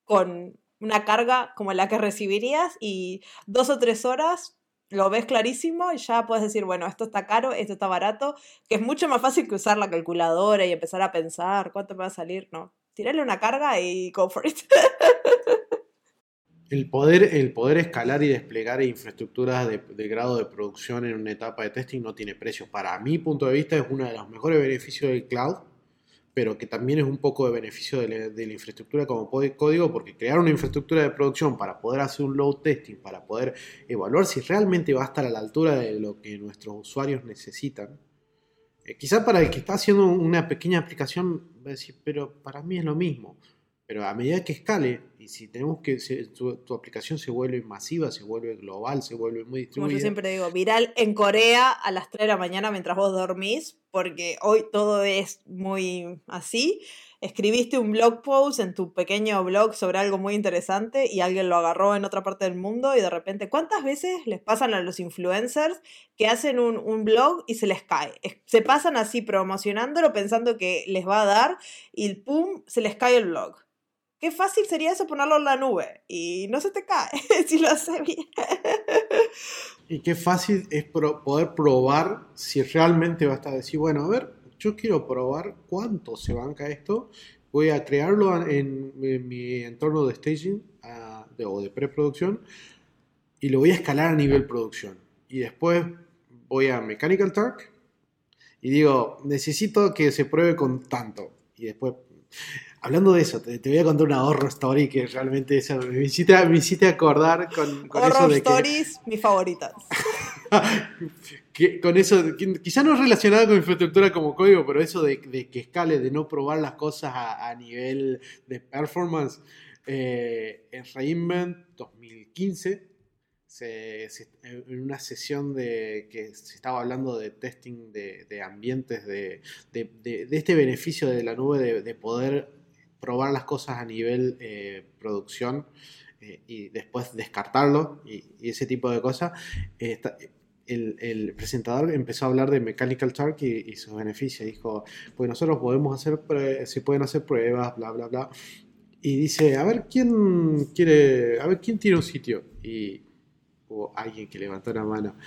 con una carga como la que recibirías y dos o tres horas lo ves clarísimo y ya puedes decir, bueno, esto está caro, esto está barato, que es mucho más fácil que usar la calculadora y empezar a pensar cuánto me va a salir, no. Tirarle una carga y go for it. El poder, el poder escalar y desplegar infraestructuras de, de, grado de producción en una etapa de testing no tiene precio. Para mi punto de vista es uno de los mejores beneficios del cloud pero que también es un poco de beneficio de la, infraestructura como código, porque crear una infraestructura de producción para poder hacer un load testing, para poder evaluar si realmente va a estar a la altura de lo que nuestros usuarios necesitan. Eh, quizá para el que está haciendo una pequeña aplicación va a decir, pero para mí es lo mismo. Pero a medida que escale, y si tenemos que tu, aplicación se vuelve masiva, se vuelve global, se vuelve muy distribuida. Como yo siempre digo, viral en Corea a las 3 de la mañana mientras vos dormís, porque hoy todo es muy así. Escribiste un blog post en tu pequeño blog sobre algo muy interesante y alguien lo agarró en otra parte del mundo y de repente, ¿cuántas veces les pasan a los influencers que hacen un, un blog y se les cae? Se pasan así promocionándolo pensando que les va a dar y ¡pum! se les cae el blog Qué fácil sería eso ponerlo en la nube y no se te cae <laughs> si lo hace bien. y qué fácil es poder probar si realmente va a decir, bueno, a ver, yo quiero probar cuánto se banca esto. Voy a crearlo en, mi entorno de staging o de preproducción y lo voy a escalar a nivel producción. Y después voy a Mechanical Turk y digo, necesito que se pruebe con tanto. Y después Hablando de eso, te, voy a contar una horror story que realmente me, hiciste, me acordar con, con eso de stories, mis favoritas. <laughs> con eso, quizá no relacionado con infraestructura como código, pero eso de, que escale, de no probar las cosas a, nivel de performance. Eh, en Reinvent 2015, en una sesión de que se estaba hablando de testing de, ambientes, de, este beneficio de la nube de, poder probar las cosas a nivel eh, producción eh, y después descartarlo y, ese tipo de cosas, eh, el, presentador empezó a hablar de Mechanical Turk y, sus beneficios. Dijo, pues nosotros podemos hacer, se pueden hacer pruebas, bla, bla, bla. Y dice, a ver quién quiere, a ver quién tiene un sitio. Y hubo alguien que levantó la mano.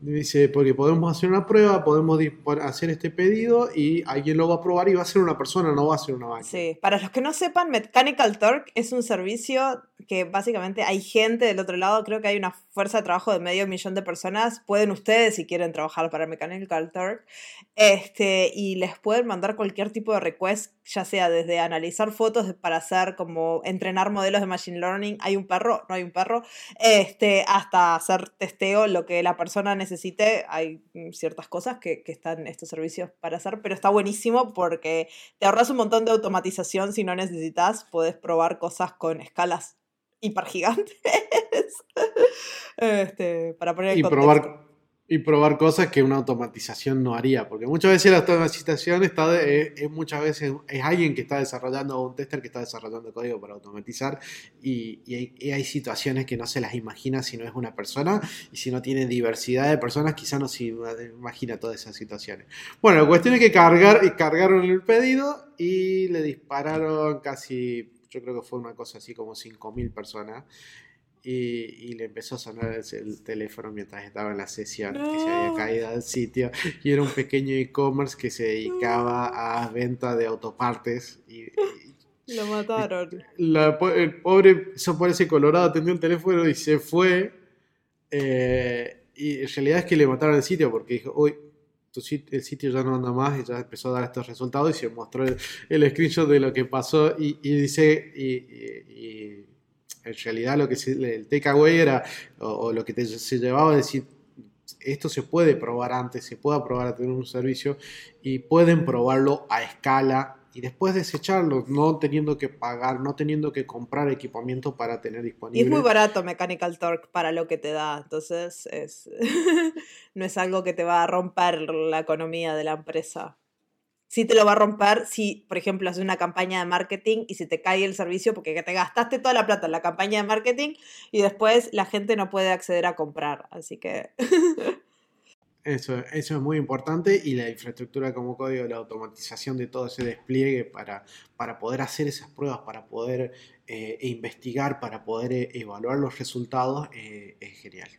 Dice, porque podemos hacer una prueba, podemos hacer este pedido y alguien lo va a probar y va a ser una persona, no va a ser una máquina. Sí, para los que no sepan, Mechanical Turk es un servicio que básicamente hay gente del otro lado, creo que hay una fuerza de trabajo de medio millón de personas, pueden ustedes si quieren trabajar para Mechanical Turk, este, y les pueden mandar cualquier tipo de request, ya sea desde analizar fotos para hacer como entrenar modelos de Machine Learning, hay un perro, no hay un perro, este, hasta hacer testeo, lo que la persona necesite, hay mm, ciertas cosas que, que están estos servicios para hacer, pero está buenísimo porque te ahorras un montón de automatización si no necesitas, puedes probar cosas con escalas hipergigantes. <laughs> este, para poner y probar, y probar cosas que una automatización no haría, porque muchas veces la automatización está es, muchas veces es alguien que está desarrollando un tester que está desarrollando código para automatizar y, hay, situaciones que no se las imagina si no es una persona y si no tiene diversidad de personas quizá no se imagina todas esas situaciones. Bueno, la cuestión es que cargar, cargaron el pedido y le dispararon casi, yo creo que fue una cosa así como 5.000 personas y, le empezó a sonar el, teléfono mientras estaba en la sesión, que se había caído al sitio. Y era un pequeño e-commerce que se dedicaba a venta de autopartes. Y, <laughs> lo mataron. el pobre, eso parece colorado, atendió el teléfono y se fue. Eh, y en realidad es que le mataron el sitio porque dijo, uy, el sitio ya no anda más y ya empezó a dar estos resultados y se mostró el, el screenshot de lo que pasó y, dice, y en realidad lo que el takeaway era, o, lo que se llevaba a decir, esto se puede probar antes, se puede probar a tener un servicio y pueden probarlo a escala y después desecharlo, no teniendo que pagar, no teniendo que comprar equipamiento para tener disponible. Y es muy barato Mechanical Turk para lo que te da, entonces es <laughs> no es algo que te va a romper la economía de la empresa si te lo va a romper si, por ejemplo, haces una campaña de marketing y se te cae el servicio porque te gastaste toda la plata en la campaña de marketing y después la gente no puede acceder a comprar. Así que... <laughs> Eso, eso es muy importante y la infraestructura como código, la automatización de todo ese despliegue para, para poder hacer esas pruebas, para poder eh, investigar, para poder eh, evaluar los resultados, eh, es genial.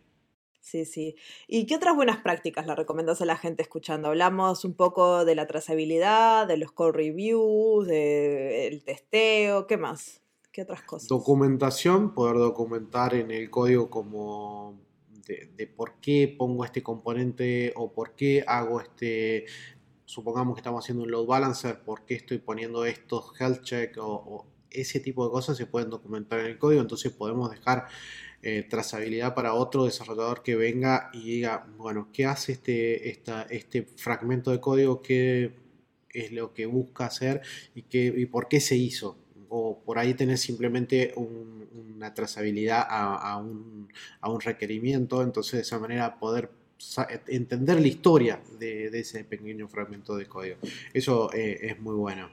Sí, sí. ¿Y qué otras buenas prácticas le recomiendas a la gente escuchando? Hablamos un poco de la trazabilidad, de los code reviews, del testeo, ¿qué más? ¿Qué otras cosas? Documentación, poder documentar en el código como de, por qué pongo este componente o por qué hago este, supongamos que estamos haciendo un load balancer, por qué estoy poniendo estos health check o ese tipo de cosas se pueden documentar en el código, entonces podemos dejar eh, trazabilidad para otro desarrollador que venga y diga, bueno, ¿qué hace este, este fragmento de código? ¿Qué es lo que busca hacer y, qué, y por qué se hizo? O por ahí tener simplemente una trazabilidad a, un, requerimiento, entonces de esa manera poder entender la historia de, ese pequeño fragmento de código. Eso eh, es muy bueno.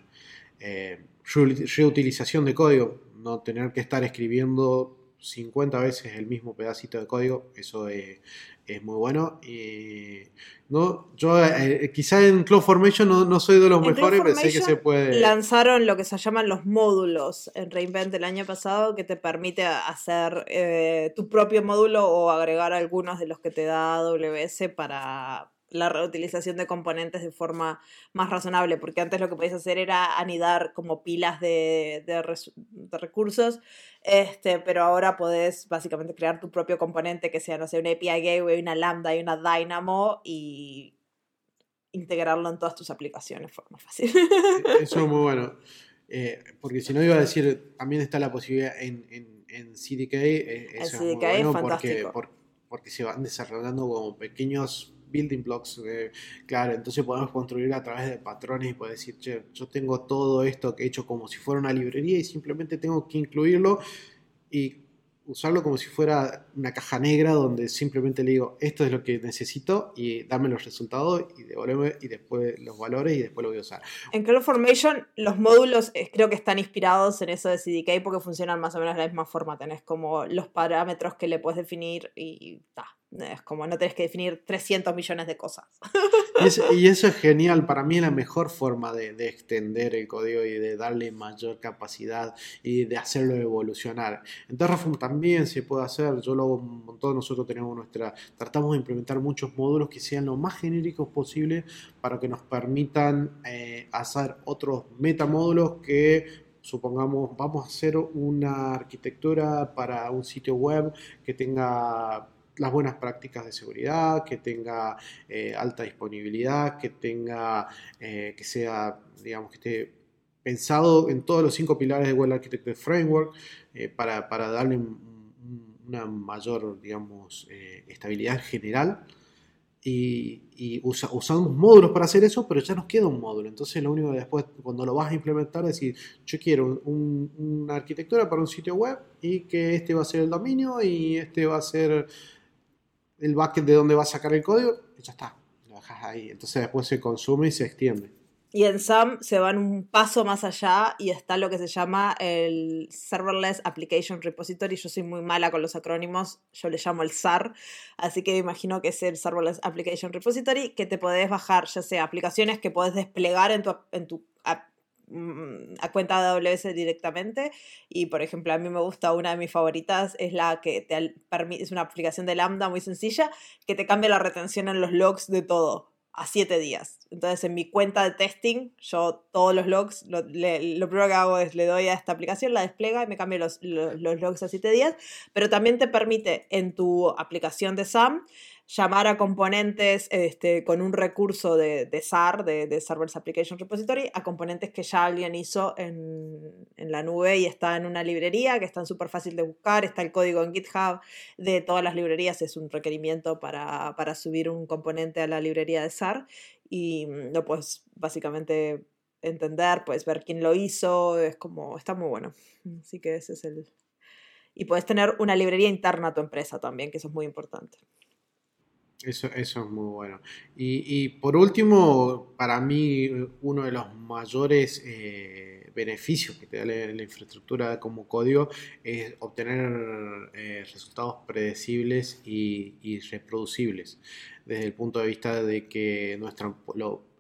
Eh, reutilización de código, no tener que estar escribiendo 50 veces el mismo pedacito de código, eso es, muy bueno. Y, no, yo eh, quizá en CloudFormation no, no soy de los mejores, pero sé que se puede. Lanzaron lo que se llaman los módulos en Reinvent el año pasado, que te permite hacer eh, tu propio módulo o agregar algunos de los que te da AWS para, la reutilización de componentes de forma más razonable, porque antes lo que podías hacer era anidar como pilas de, recursos, este, pero ahora podés básicamente crear tu propio componente que sea, no sé, una API Gateway, una Lambda y una Dynamo y integrarlo en todas tus aplicaciones de forma fácil. E, eso es muy <laughs> bueno. Eh, porque si no iba a decir, también está la posibilidad en, en, CDK. Eh, eso CDK es, muy bueno porque, porque se van desarrollando como pequeños building blocks, claro, entonces podemos construir a través de patrones y poder decir, che, yo tengo todo esto que he hecho como si fuera una librería y simplemente tengo que incluirlo y usarlo como si fuera una caja negra donde simplemente le digo, esto es lo que necesito y dame los resultados y devuélveme y después los valores y después lo voy a usar. En CloudFormation los módulos eh, creo que están inspirados en eso de CDK porque funcionan más o menos de la misma forma. Tenés como los parámetros que le puedes definir y ta. Es como no tenés que definir 300 millones de cosas. Y, eso es genial. Para mí es la mejor forma de, extender el código y de darle mayor capacidad y de hacerlo evolucionar. En Terraform también se puede hacer. Yo lo hago un montón. Nosotros tenemos nuestra. Tratamos de implementar muchos módulos que sean lo más genéricos posible para que nos permitan eh, hacer otros metamódulos que supongamos, vamos a hacer una arquitectura para un sitio web que tenga las buenas prácticas de seguridad, que tenga eh, alta disponibilidad, que tenga, eh, que sea, digamos, que esté pensado en todos los cinco pilares de Well Architected Framework eh, para, darle una mayor, digamos, estabilidad general. Y, usamos módulos para hacer eso, pero ya nos queda un módulo. Entonces lo único que después, cuando lo vas a implementar, es decir, yo quiero una arquitectura para un sitio web y que este va a ser el dominio y este va a ser el bucket de dónde va a sacar el código y ya está. Lo dejas ahí. Entonces después se consume y se extiende. Y en SAM se van un paso más allá y está lo que se llama el Serverless Application Repository. Yo soy muy mala con los acrónimos, yo le llamo el SAR, así que imagino que es el Serverless Application Repository, que te podés bajar ya sea aplicaciones que podés desplegar en tu, en tu a cuenta de AWS directamente y por ejemplo a mí me gusta una de mis favoritas es la que te permite es una aplicación de Lambda muy sencilla que te cambia la retención en los logs de todo a siete días. Entonces, en mi cuenta de testing, yo todos los logs, lo, primero que hago es le doy a esta aplicación, la despliega y me cambia los, los, los logs a siete días, pero también te permite en tu aplicación de SAM llamar a componentes este, con un recurso de, de SAR, de, Serverless Application Repository, a componentes que ya alguien hizo en, la nube y está en una librería que están súper fácil de buscar, está el código en GitHub de todas las librerías, es un requerimiento para, para subir un componente a la librería de SAR y mm, lo puedes básicamente entender, puedes ver quién lo hizo, es como, está muy bueno. Así que ese es el... Y puedes tener una librería interna a tu empresa también, que eso es muy importante. Eso, eso es muy bueno. Y, por último, para mí, uno de los mayores eh, beneficios que te da la, infraestructura como código es obtener eh, resultados predecibles y, reproducibles. Desde el punto de vista de que nuestra,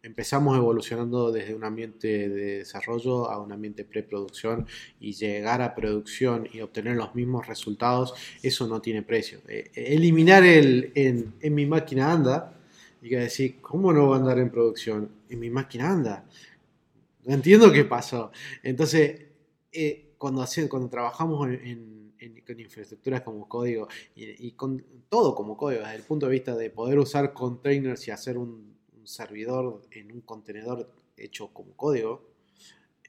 empezamos evolucionando desde un ambiente de desarrollo a un ambiente preproducción y llegar a producción y obtener los mismos resultados, eso no tiene precio. Eh, eliminar el en, mi máquina anda, y que decir, ¿cómo no va a andar en producción? En mi máquina anda. No entiendo qué pasó. Entonces, eh, cuando, cuando trabajamos en, con infraestructuras como código y, y, con todo como código, desde el punto de vista de poder usar containers y hacer un servidor en un contenedor hecho como código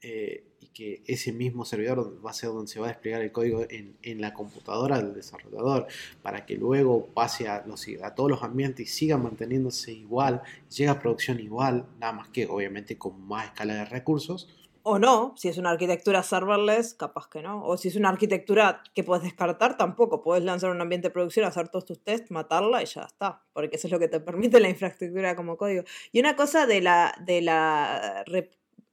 eh, y que ese mismo servidor va a ser donde se va a desplegar el código en, la computadora del desarrollador para que luego pase a, los, a todos los ambientes y siga manteniéndose igual, llega a producción igual, nada más que obviamente con más escala de recursos o no, si es una arquitectura serverless, capaz que no. O si es una arquitectura que puedes descartar, tampoco. Puedes lanzar un ambiente de producción, hacer todos tus tests, matarla y ya está. Porque eso es lo que te permite la infraestructura como código. Y una cosa de la, de la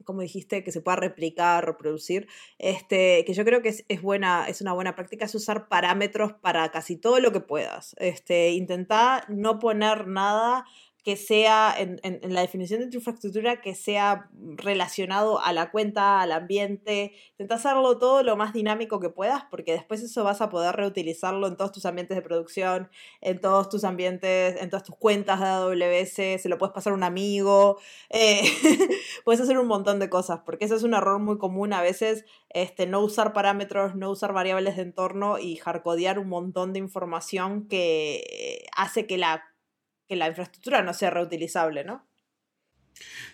como dijiste, que se pueda replicar, reproducir, este, que yo creo que es, es, buena, es una buena práctica, es usar parámetros para casi todo lo que puedas. Este, intenta no poner nada que sea, en, la definición de tu infraestructura, que sea relacionado a la cuenta, al ambiente. Intenta hacerlo todo lo más dinámico que puedas, porque después eso vas a poder reutilizarlo en todos tus ambientes de producción, en todos tus ambientes, en todas tus cuentas de AWS, se lo puedes pasar a un amigo, eh, <laughs> puedes hacer un montón de cosas, porque eso es un error muy común a veces, este, no usar parámetros, no usar variables de entorno y hardcodear un montón de información que hace que la que la infraestructura no sea reutilizable, ¿no?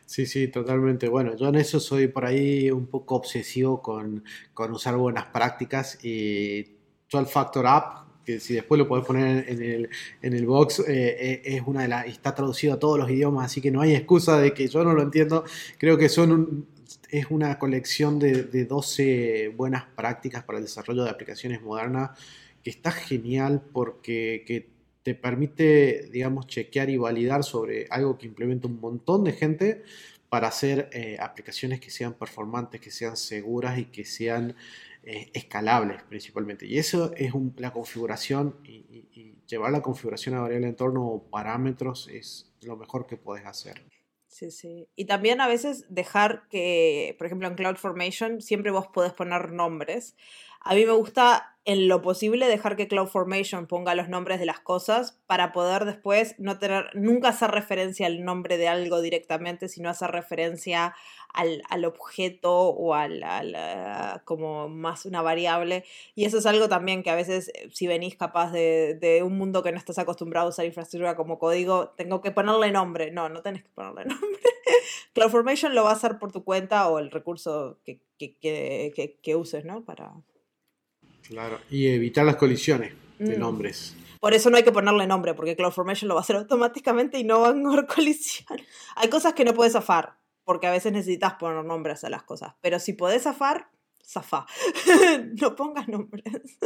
Sí, sí, totalmente. Bueno, yo en eso soy por ahí un poco obsesivo con, usar buenas prácticas y 12 Factor App, que si después lo podés poner en el, en el box, eh, eh, es una de las, está traducido a todos los idiomas, así que no hay excusa de que yo no lo entiendo. Creo que son es una colección de, de 12 buenas prácticas para el desarrollo de aplicaciones modernas que está genial porque que te permite, digamos, chequear y validar sobre algo que implementa un montón de gente para hacer eh, aplicaciones que sean performantes, que sean seguras y que sean eh, escalables principalmente. Y eso es la configuración y, llevar la configuración a variable entorno o parámetros es lo mejor que puedes hacer. Sí, sí. Y también a veces dejar que, por ejemplo, en CloudFormation siempre vos podés poner nombres. A mí me gusta en lo posible dejar que CloudFormation ponga los nombres de las cosas para poder después no tener, nunca hacer referencia al nombre de algo directamente, sino hacer referencia al, al objeto o al, al, como más una variable. Y eso es algo también que a veces, eh, si venís capaz de, de, un mundo que no estás acostumbrado a usar infraestructura como código, tengo que ponerle nombre. No, no tenés que ponerle <laughs> nombre. CloudFormation lo va a hacer por tu cuenta o el recurso que, que, que, que uses, ¿no? Para, Claro, y evitar las colisiones de mm. nombres. Por eso no hay que ponerle nombre, porque CloudFormation lo va a hacer <laughs> automáticamente y no va a haber colisión. Hay cosas que no puedes zafar, porque a veces necesitas poner nombres a las cosas. Pero si podés zafar, zafa. <laughs> no pongas nombres. <laughs>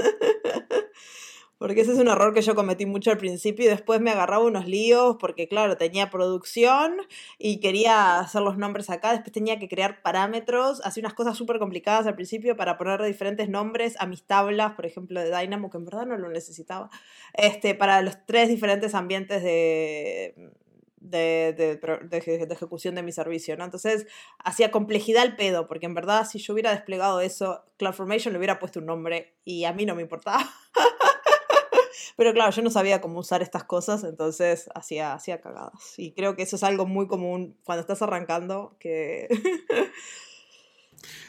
Porque ese es un error que yo cometí mucho al principio y después me agarraba unos líos porque, claro, tenía producción y quería hacer los nombres acá, después tenía que crear parámetros, hacía unas cosas súper complicadas al principio para poner diferentes nombres a mis tablas, por ejemplo, de Dynamo, que en verdad no lo necesitaba, este, para los tres diferentes ambientes de, de, de, ejecución de mi servicio, ¿no? Entonces, hacía complejidad al pedo, porque en verdad si yo hubiera desplegado eso, CloudFormation le hubiera puesto un nombre y a mí no me importaba. <laughs> Pero claro, yo no sabía cómo usar estas cosas, entonces hacía, hacía cagadas. Y creo que eso es algo muy común cuando estás arrancando, que... <laughs>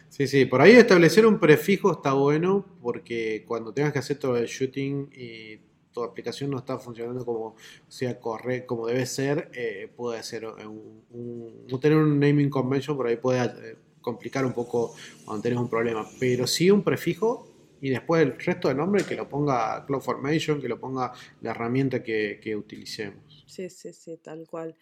Sí, sí, por ahí establecer un prefijo está bueno porque cuando tengas que hacer todo el shooting y tu aplicación no está funcionando como sea corre, como debe ser, eh, puede ser un, tener un naming convention por ahí puede eh, complicar un poco cuando tienes un problema, pero sí un prefijo y después el resto de nombre que lo ponga CloudFormation, que lo ponga la herramienta que, utilicemos. Sí, sí, sí, tal cual.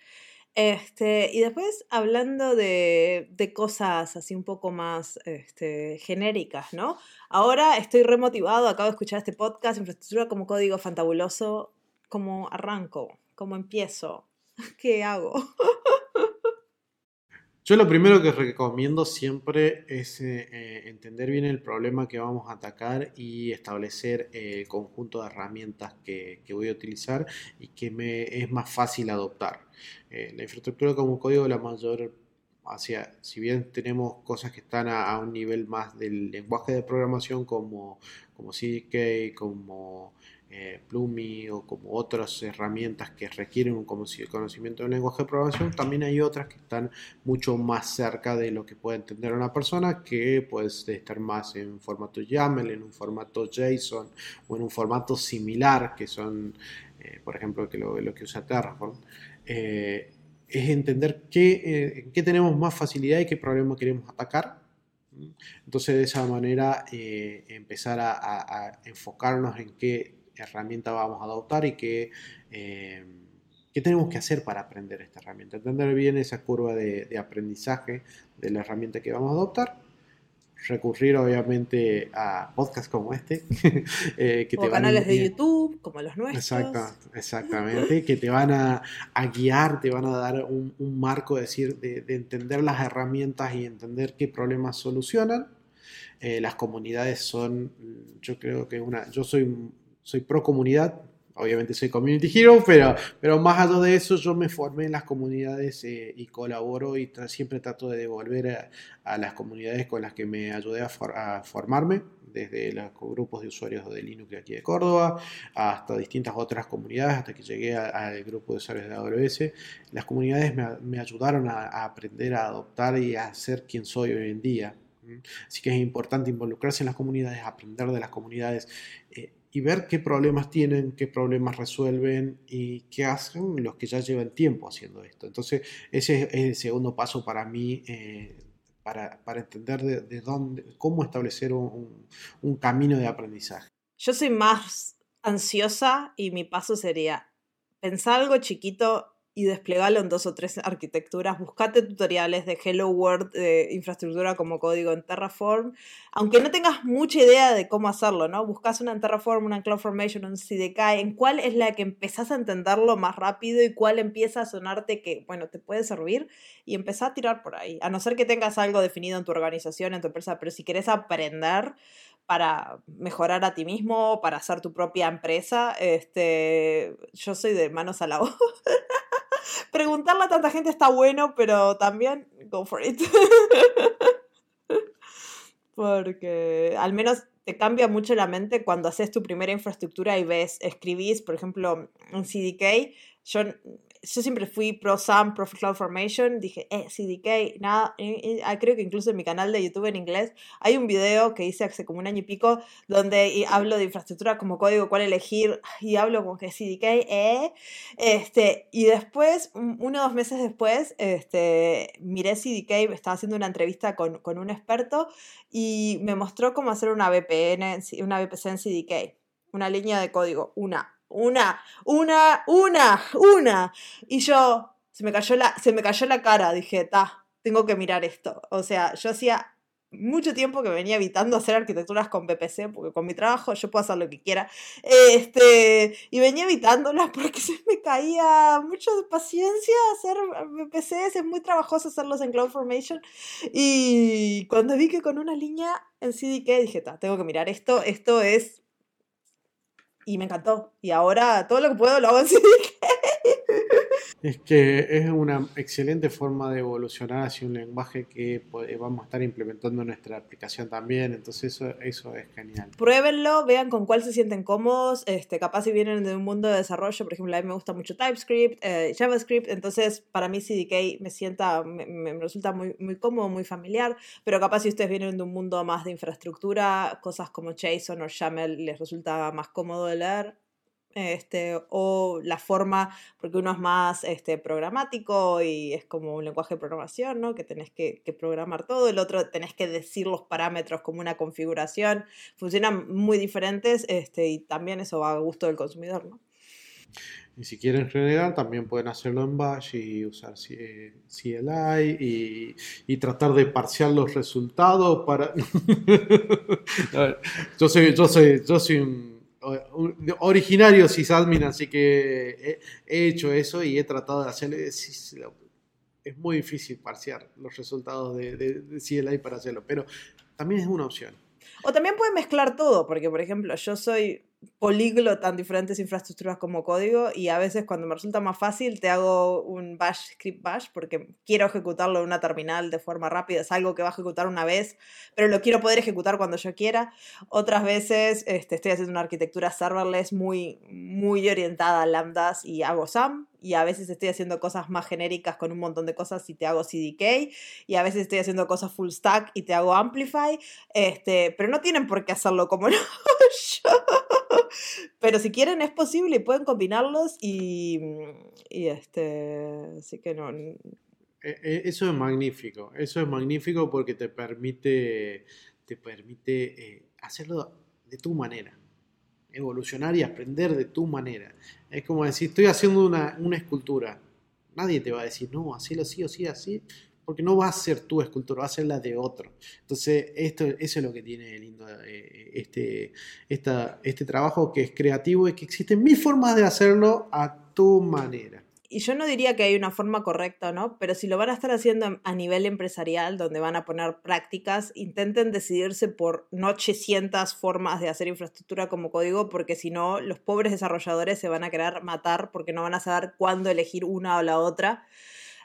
Este, y después hablando de, cosas así un poco más este, genéricas, ¿no? Ahora estoy remotivado, acabo de escuchar este podcast, infraestructura como código fantabuloso, ¿cómo arranco? ¿Cómo empiezo? <laughs> ¿Qué hago? <laughs> Yo lo primero que recomiendo siempre es eh, eh, entender bien el problema que vamos a atacar y establecer eh, el conjunto de herramientas que, voy a utilizar y que me es más fácil adoptar. la infraestructura como código, la mayor hacia, si bien tenemos cosas que están a, un nivel más del lenguaje de programación como, como CDK, como eh, Plumi o como otras herramientas que requieren un conocimiento del lenguaje de programación, también hay otras que están mucho más cerca de lo que puede entender una persona, que puede estar más en formato YAML, en un formato JSON o en un formato similar, que son, eh, por ejemplo, que lo, que usa Terraform. Eh, es entender qué, qué tenemos más facilidad y qué problema queremos atacar entonces de esa manera empezar a, enfocarnos en qué herramienta vamos a adoptar y qué, eh, qué tenemos que hacer para aprender esta herramienta. Entender bien esa curva de, aprendizaje de la herramienta que vamos a adoptar recurrir obviamente a podcasts como este. <laughs> eh, que canales de YouTube, como los nuestros. exactamente, que te van a, guiar, te van a dar un, marco decir, de, entender las herramientas y entender qué problemas solucionan. Eh, las comunidades son, yo creo que una, yo soy soy pro comunidad, obviamente soy community hero, pero, pero más allá de eso yo me formé en las comunidades eh, y colaboro y siempre trato de devolver a, las comunidades con las que me ayudé a, formarme, desde los grupos de usuarios de Linux aquí de Córdoba hasta distintas otras comunidades, hasta que llegué al grupo de usuarios de AWS. Las comunidades me, ayudaron a, aprender a adoptar y a ser quien soy hoy en día. Así que es importante involucrarse en las comunidades, aprender de las comunidades. Eh, y ver qué problemas tienen, qué problemas resuelven y qué hacen los que ya llevan tiempo haciendo esto. Entonces, ese es el segundo paso para mí, eh, para, entender de, dónde, cómo establecer un, un camino de aprendizaje. Yo soy más ansiosa y mi paso sería pensar algo chiquito y desplegarlo en dos o tres arquitecturas. Buscate tutoriales de Hello World, de infraestructura como código en Terraform, aunque no tengas mucha idea de cómo hacerlo, ¿no? Buscas una en Terraform, una en CloudFormation, un CDK, en cuál es la que empezás a entenderlo más rápido y cuál empieza a sonarte que, bueno, te puede servir y empezá a tirar por ahí. A no ser que tengas algo definido en tu organización, en tu empresa, pero si querés aprender, para mejorar a ti mismo, para hacer tu propia empresa, este, yo soy de manos a la <laughs> voz. <laughs> Preguntarle a tanta gente está bueno, pero también go for it. <laughs> Porque al menos te cambia mucho la mente cuando haces tu primera infraestructura y ves, escribís, por ejemplo, un CDK. Yo yo siempre fui pro SAM, pro Cloud Formation, dije, eh, CDK, nada, ah, creo que incluso en mi canal de YouTube en inglés hay un video que hice hace como un año y pico donde hablo de infraestructura como código, cuál elegir, y hablo con que CDK, eh, este, y después, uno o dos meses después, este, miré CDK, estaba haciendo una entrevista con, con un experto y me mostró cómo hacer una VPN, una VPC en CDK, una línea de código, una una, una, una, una. Y yo, se me cayó la, se me cayó la cara, dije, ta, tengo que mirar esto. O sea, yo hacía mucho tiempo que venía evitando hacer arquitecturas con PPC, porque con mi trabajo yo puedo hacer lo que quiera. Este, y venía evitándolas porque <laughs> se me caía mucho paciencia hacer PPCs, es muy trabajoso hacerlos en CloudFormation. Y cuando vi que con una línea en CDK dije, tengo que mirar esto, esto es... Y me encantó. Y ahora todo lo que puedo lo hago en. <laughs> Es que es una excelente forma de evolucionar hacia un lenguaje que vamos a estar implementando en nuestra aplicación también, entonces eso, eso es genial. Pruébenlo, vean con cuál se sienten cómodos, este, capaz si vienen de un mundo de desarrollo, por ejemplo, a mí me gusta mucho TypeScript, eh, JavaScript, entonces para mí CDK me sienta, me, resulta muy, muy cómodo, muy familiar, pero capaz si ustedes vienen de un mundo más de infraestructura, cosas como JSON o YAML les resulta más cómodo de leer, este, o la forma, porque uno es más este, programático y es como un lenguaje de programación, ¿no? que tenés que, programar todo, el otro tenés que decir los parámetros como una configuración, funcionan muy diferentes este, y también eso va a gusto del consumidor. ¿no? Y si quieren renegar, también pueden hacerlo en Bash y usar CLI y, tratar de parciar los resultados para... <laughs> yo soy, yo soy, yo soy un originario sysadmin, así que he, hecho eso y he tratado de hacerlo. Es, muy difícil parciar los resultados de, de, CLI para hacerlo, pero también es una opción. O también puede mezclar todo, porque por ejemplo, yo soy políglota en diferentes infraestructuras como código y a veces cuando me resulta más fácil te hago un bash script bash porque quiero ejecutarlo en una terminal de forma rápida, es algo que va a ejecutar una vez, pero lo quiero poder ejecutar cuando yo quiera. Otras veces este, estoy haciendo una arquitectura serverless muy, muy orientada a lambdas y hago SAM y a veces estoy haciendo cosas más genéricas con un montón de cosas y te hago CDK y a veces estoy haciendo cosas full stack y te hago Amplify, este, pero no tienen por qué hacerlo como <laughs> yo. Pero si quieren es posible y pueden combinarlos y, y este, así que no. E, e, eso es magnífico, eso es magnífico porque te permite, te permite eh, hacerlo de tu manera, evolucionar y aprender de tu manera. Es como decir, estoy haciendo una, una escultura, nadie te va a decir, no, así así o sí, así, porque no va a ser tu escultura, va a ser la de otro. Entonces, esto, eso es lo que tiene lindo eh, este, este trabajo que es creativo y que existen mil formas de hacerlo a tu manera. Y yo no diría que hay una forma correcta, ¿no? Pero si lo van a estar haciendo a nivel empresarial, donde van a poner prácticas, intenten decidirse por no 800 formas de hacer infraestructura como código, porque si no, los pobres desarrolladores se van a querer matar porque no van a saber cuándo elegir una o la otra.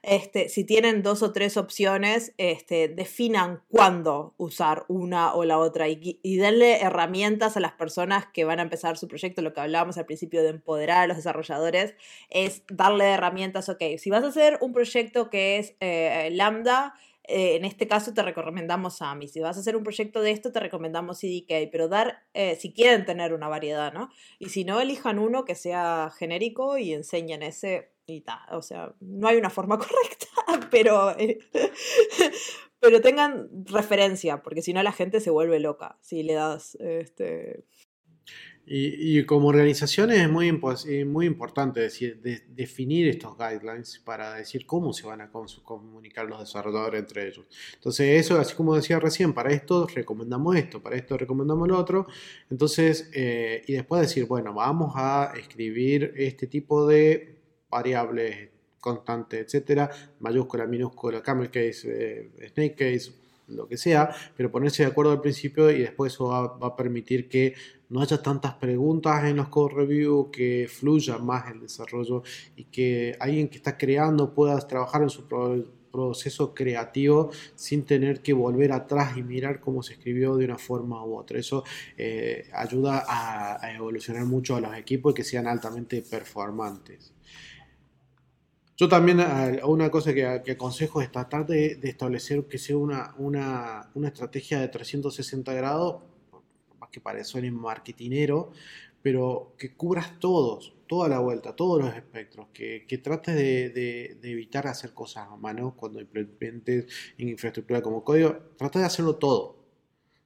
Este, si tienen dos o tres opciones, este, definan cuándo usar una o la otra y, denle herramientas a las personas que van a empezar su proyecto. Lo que hablábamos al principio de empoderar a los desarrolladores es darle herramientas, ok, si vas a hacer un proyecto que es eh, Lambda, eh, en este caso te recomendamos AMI. Si vas a hacer un proyecto de esto, te recomendamos CDK, pero dar, eh, si quieren tener una variedad, ¿no? Y si no, elijan uno que sea genérico y enseñen ese y tal. O sea, no hay una forma <laughs> correcta, pero, <laughs> pero tengan referencia, porque si no la gente se vuelve loca si le das este, y, como organización es muy, muy importante decir, definir estos guidelines para decir cómo se van a comunicar los desarrolladores entre ellos. Entonces, eso, así como decía recién, para esto recomendamos esto, para esto recomendamos lo otro. Entonces, eh, y después decir, bueno, vamos a escribir este tipo de variables constantes, etcétera, mayúscula, minúscula, camel case, eh, snake case, lo que sea, pero ponerse de acuerdo al principio y después eso va a permitir que no haya tantas preguntas en los code review, que fluya más el desarrollo y que alguien que está creando pueda trabajar en su proceso creativo sin tener que volver atrás y mirar cómo se escribió de una forma u otra. Eso eh, ayuda a, evolucionar mucho a los equipos y que sean altamente performantes. Yo también eh, una cosa que, aconsejo es tratar de, establecer que sea una, una, una estrategia de 360 grados que parece un marketinero, pero que cubras todos, toda la vuelta, todos los espectros, que, que trates de, evitar hacer cosas a mano cuando implementes en infraestructura como código, trata de hacerlo todo.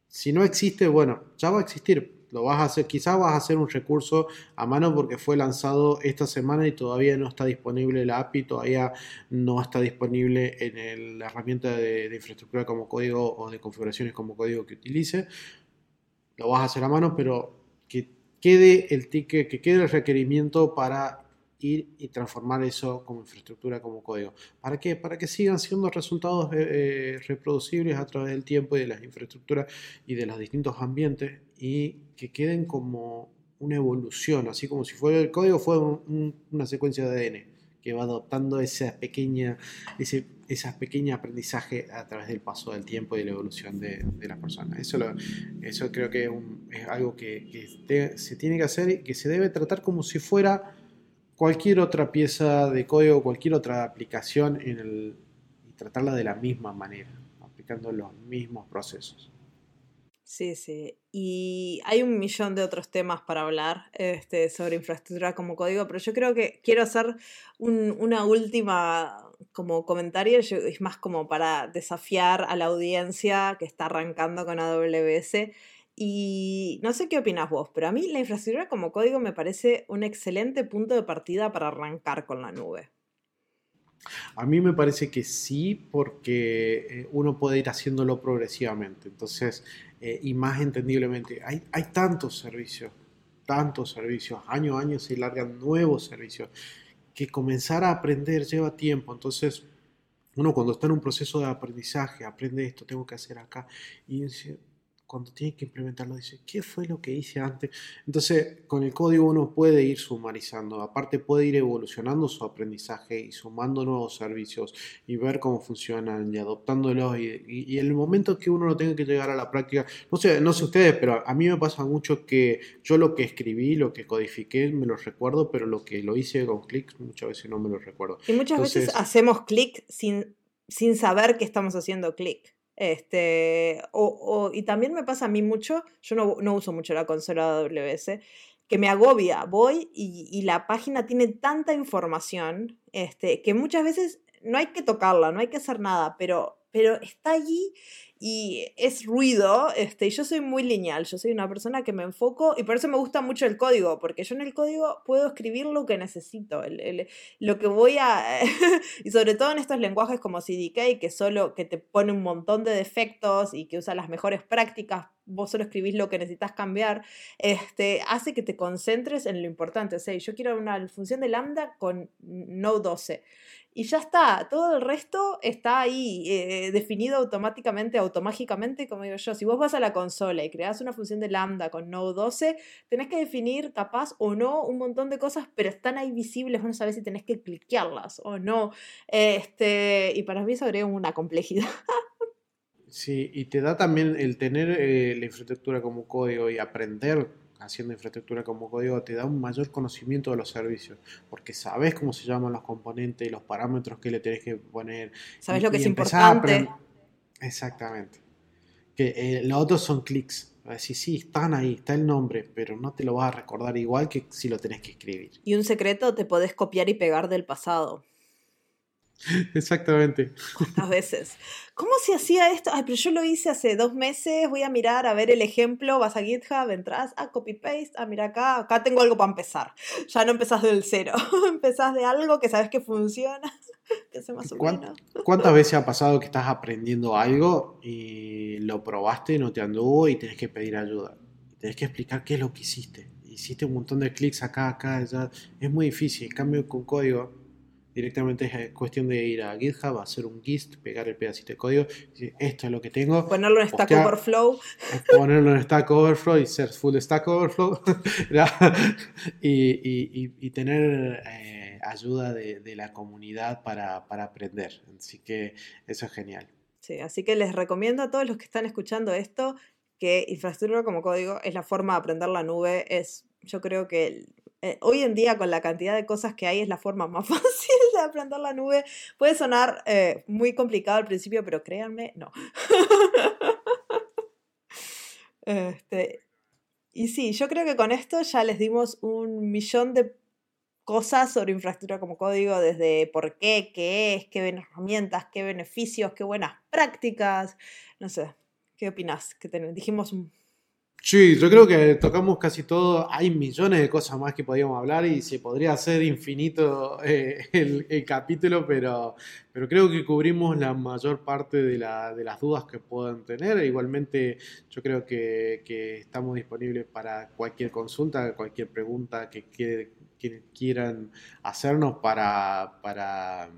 Si no existe, bueno, ya va a existir, Lo vas a hacer, quizás vas a hacer un recurso a mano porque fue lanzado esta semana y todavía no está disponible la API, todavía no está disponible en la herramienta de, de, infraestructura como código o de configuraciones como código que utilice. Lo vas a hacer a mano, pero que quede el ticket, que quede el requerimiento para ir y transformar eso como infraestructura, como código. ¿Para qué? Para que sigan siendo resultados eh, eh, reproducibles a través del tiempo y de las infraestructuras y de los distintos ambientes y que queden como una evolución, así como si fuera el código fuera una secuencia de ADN que va adoptando esa pequeña, ese esas pequeños aprendizaje a través del paso del tiempo y la evolución de, de la persona. Eso, eso creo que es, algo que, se tiene que hacer y que se debe tratar como si fuera cualquier otra pieza de código, cualquier otra aplicación en y tratarla de la misma manera, aplicando los mismos procesos. Sí, sí. Y hay un millón de otros temas para hablar este, sobre infraestructura como código, pero yo creo que quiero hacer una última como comentario, es más como para desafiar a la audiencia que está arrancando con AWS y no sé qué opinas vos, pero a mí la infraestructura como código me parece un excelente punto de partida para arrancar con la nube. A mí me parece que sí, porque eh, uno puede ir haciéndolo progresivamente. Entonces, eh, y más entendiblemente, hay, hay tantos servicios, tantos servicios, año a año se largan nuevos servicios, que comenzar a aprender lleva tiempo. Entonces, uno cuando está en un proceso de aprendizaje, aprende esto, tengo que hacer acá, y dice, cuando tiene que implementarlo dice, ¿qué fue lo que hice antes? Entonces, con el código uno puede ir sumarizando, aparte puede ir evolucionando su aprendizaje y sumando nuevos servicios y ver cómo funcionan y adoptándolos y, en el momento que uno no tenga que llegar a la práctica, no sé, no sé ustedes, pero a mí me pasa mucho que yo lo que escribí, lo que codifiqué, me lo recuerdo, pero lo que lo hice con clics muchas veces no me lo recuerdo. Y muchas veces hacemos clic sin, sin saber que estamos haciendo clic. Este, o, y también me pasa a mí mucho, yo no, no uso mucho la consola AWS, que me agobia, voy y, y, la página tiene tanta información este, que muchas veces no hay que tocarla, no hay que hacer nada, pero, pero está allí y es ruido, este, yo soy muy lineal, yo soy una persona que me enfoco y por eso me gusta mucho el código, porque yo en el código puedo escribir lo que necesito, lo que voy a, <laughs> y sobre todo en estos lenguajes como CDK, que solo, que te pone un montón de defectos y que usa las mejores prácticas, vos solo escribís lo que necesitas cambiar, este, hace que te concentres en lo importante, o sea, yo quiero una función de lambda con Node 12 y ya está, todo el resto está ahí eh, definido automáticamente, automágicamente, como digo yo. Si vos vas a la consola y creas una función de lambda con Node 12, tenés que definir capaz o no un montón de cosas, pero están ahí visibles, vos no sabés si tenés que cliquearlas o no. Este, y para mí eso agrega una complejidad. <laughs> Sí, y te da también el tener eh, la infraestructura como código y aprender haciendo infraestructura como código te da un mayor conocimiento de los servicios, porque sabes cómo se llaman los componentes y los parámetros que le tenés que poner. Sabes lo que es importante. Exactamente. Que eh, los otros son clics. Sí, sí, están ahí, está el nombre, pero no te lo vas a recordar igual que si lo tenés que escribir. Y un secreto te podés copiar y pegar del pasado. <laughs> Exactamente. ¿Cuántas veces? ¿Cómo se hacía esto? Ay, pero yo lo hice hace dos meses, voy a mirar a ver el ejemplo, vas a GitHub, entras a copy paste, ah, mira acá, acá tengo algo para empezar. Ya no empezás del cero, <laughs> empezás de algo que sabes que funciona, <laughs> ¿Cuántas veces ha pasado que estás aprendiendo algo y lo probaste, no te anduvo y tenés que pedir ayuda? Tenés que explicar qué es lo que hiciste. Hiciste un montón de clics acá, acá, allá. Es muy difícil. En cambio, con código Directamente es eh, cuestión de ir a GitHub, hacer un gist, pegar el pedacito de código, decir, esto es lo que tengo. Ponerlo en Stack Overflow. Ponerlo en Stack Overflow y ser full Stack Overflow. <laughs> y, tener eh, ayuda de, la comunidad para, para aprender. Así que eso es genial. Sí, así que les recomiendo a todos los que están escuchando esto que infraestructura como código es la forma de aprender la nube. Es, yo creo que eh, hoy en día con la cantidad de cosas que hay es la forma más <laughs> fácil de aprender la nube. Puede sonar eh, muy complicado al principio, pero créanme, no. <laughs> este, y sí, yo creo que con esto ya les dimos un millón de cosas sobre infraestructura como código, desde por qué, qué es, qué herramientas, qué beneficios, qué buenas prácticas. No sé, ¿qué opinas? Que dijimos Sí, yo creo que tocamos casi todo. Hay millones de cosas más que podríamos hablar y se podría hacer infinito eh, el, capítulo, pero, pero creo que cubrimos la mayor parte de, las dudas que puedan tener. Igualmente, yo creo que, estamos disponibles para cualquier consulta, cualquier pregunta que, quieran hacernos para, para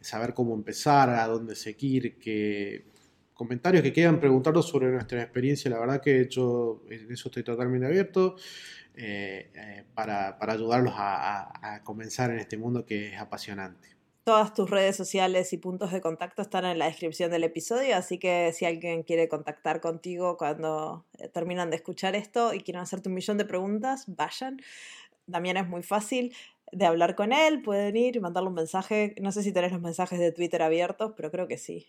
saber cómo empezar, a dónde seguir, que comentarios que quieran preguntarnos sobre nuestra experiencia, la verdad que yo en eso estoy totalmente abierto eh, eh, para, ayudarlos a, comenzar en este mundo que es apasionante. Todas tus redes sociales y puntos de contacto están en la descripción del episodio, así que si alguien quiere contactar contigo cuando eh, terminan de escuchar esto y quieren hacerte un millón de preguntas, vayan. También es muy fácil de hablar con él, pueden ir y mandarle un mensaje. No sé si tenés los mensajes de Twitter abiertos, pero creo que sí.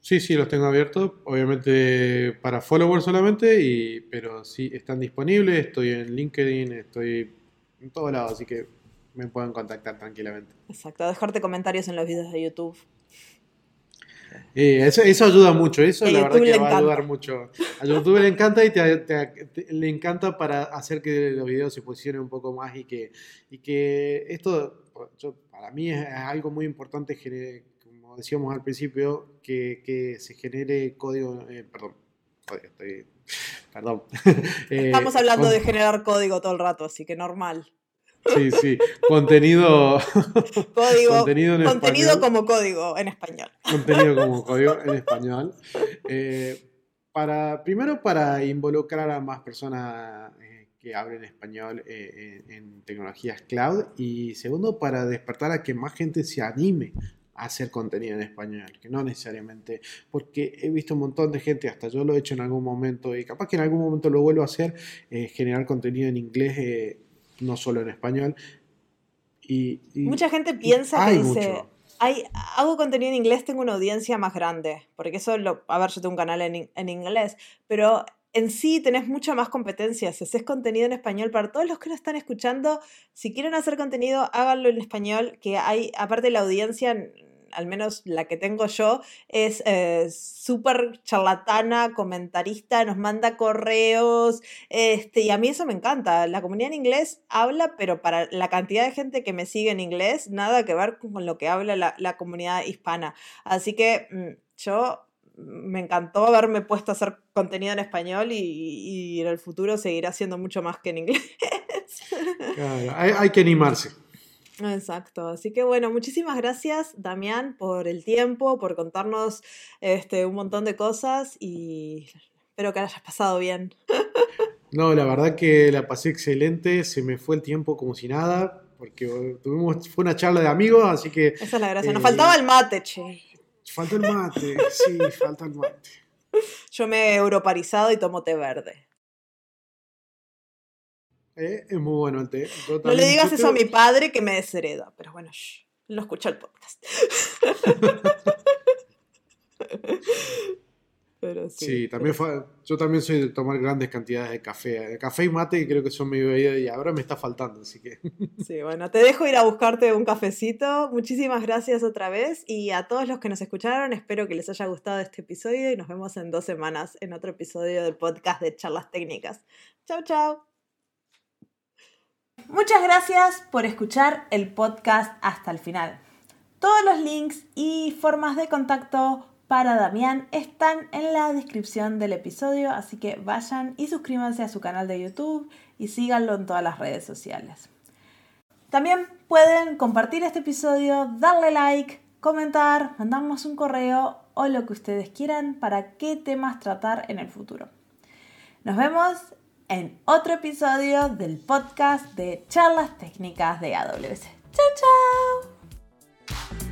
Sí, sí, los tengo abiertos, obviamente para followers solamente, y, pero sí están disponibles, estoy en LinkedIn, estoy en todos lados, así que me pueden contactar tranquilamente. Exacto, dejarte comentarios en los videos de YouTube. Eh, eso, ayuda mucho, eso la verdad que va a ayudar mucho. A YouTube le encanta y le encanta para hacer que los videos se posicionen un poco más y que, y que esto, para mí es, algo muy importante decíamos al principio, que, se genere código, eh, perdón, estoy, perdón. <laughs> Eh, Estamos hablando de generar código todo el rato, así que normal. Sí, sí, contenido. <laughs> Código, contenido, como código en español. Contenido como código en español. Eh, para, primero para involucrar a más personas que hablen español en tecnologías cloud y segundo para despertar a que más gente se anime hacer contenido en español, que no necesariamente, porque he visto un montón de gente, hasta yo lo he hecho en algún momento y capaz que en algún momento lo vuelvo a hacer, eh, generar contenido en inglés, eh, no solo en español. Y, Mucha gente piensa que dice, hay, hago contenido en inglés, tengo una audiencia más grande, porque eso, lo, a ver, yo tengo un canal en, en inglés, pero en sí tenés mucha más competencia. Si haces contenido en español, para todos los que lo están escuchando, si quieren hacer contenido, háganlo en español, que hay, aparte la audiencia, al menos la que tengo yo, es eh, súper charlatana, comentarista, nos manda correos, este, y a mí eso me encanta. La comunidad en inglés habla, pero para la cantidad de gente que me sigue en inglés, nada que ver con lo que habla la, comunidad hispana. Así que mm, yo me encantó haberme puesto a hacer contenido en español y, en el futuro seguiré haciendo mucho más que en inglés. Claro, hay que animarse. Exacto, así que bueno, muchísimas gracias Damián por el tiempo, por contarnos este, un montón de cosas y espero que hayas pasado bien. <laughs> No, la verdad que la pasé excelente, se me fue el tiempo como si nada, porque tuvimos, fue una charla de amigos, así que... Esa es la gracia, nos faltaba el mate, che. Falta el mate, sí, falta el mate. <laughs> Yo me he europarizado y tomo té verde. Eh, es muy bueno el té. No le digas eso a mi padre que me deshereda, pero bueno, no escucha el podcast. <laughs> pero sí. también fue, yo también soy de tomar grandes cantidades de café. Café y mate creo que son mi bebida y ahora me está faltando, así que... <laughs> Sí, bueno, te dejo ir a buscarte un cafecito. Muchísimas gracias otra vez y a todos los que nos escucharon, espero que les haya gustado este episodio y nos vemos en dos semanas en otro episodio del podcast de Charlas Técnicas. Chao, chao. Muchas gracias por escuchar el podcast hasta el final. Todos los links y formas de contacto para Damián están en la descripción del episodio, así que vayan y suscríbanse a su canal de YouTube y síganlo en todas las redes sociales. También pueden compartir este episodio, darle like, comentar, mandarnos un correo o lo que ustedes quieran para qué temas tratar en el futuro. Nos vemos en otro episodio del podcast de charlas técnicas de AWS. ¡Chao, chao!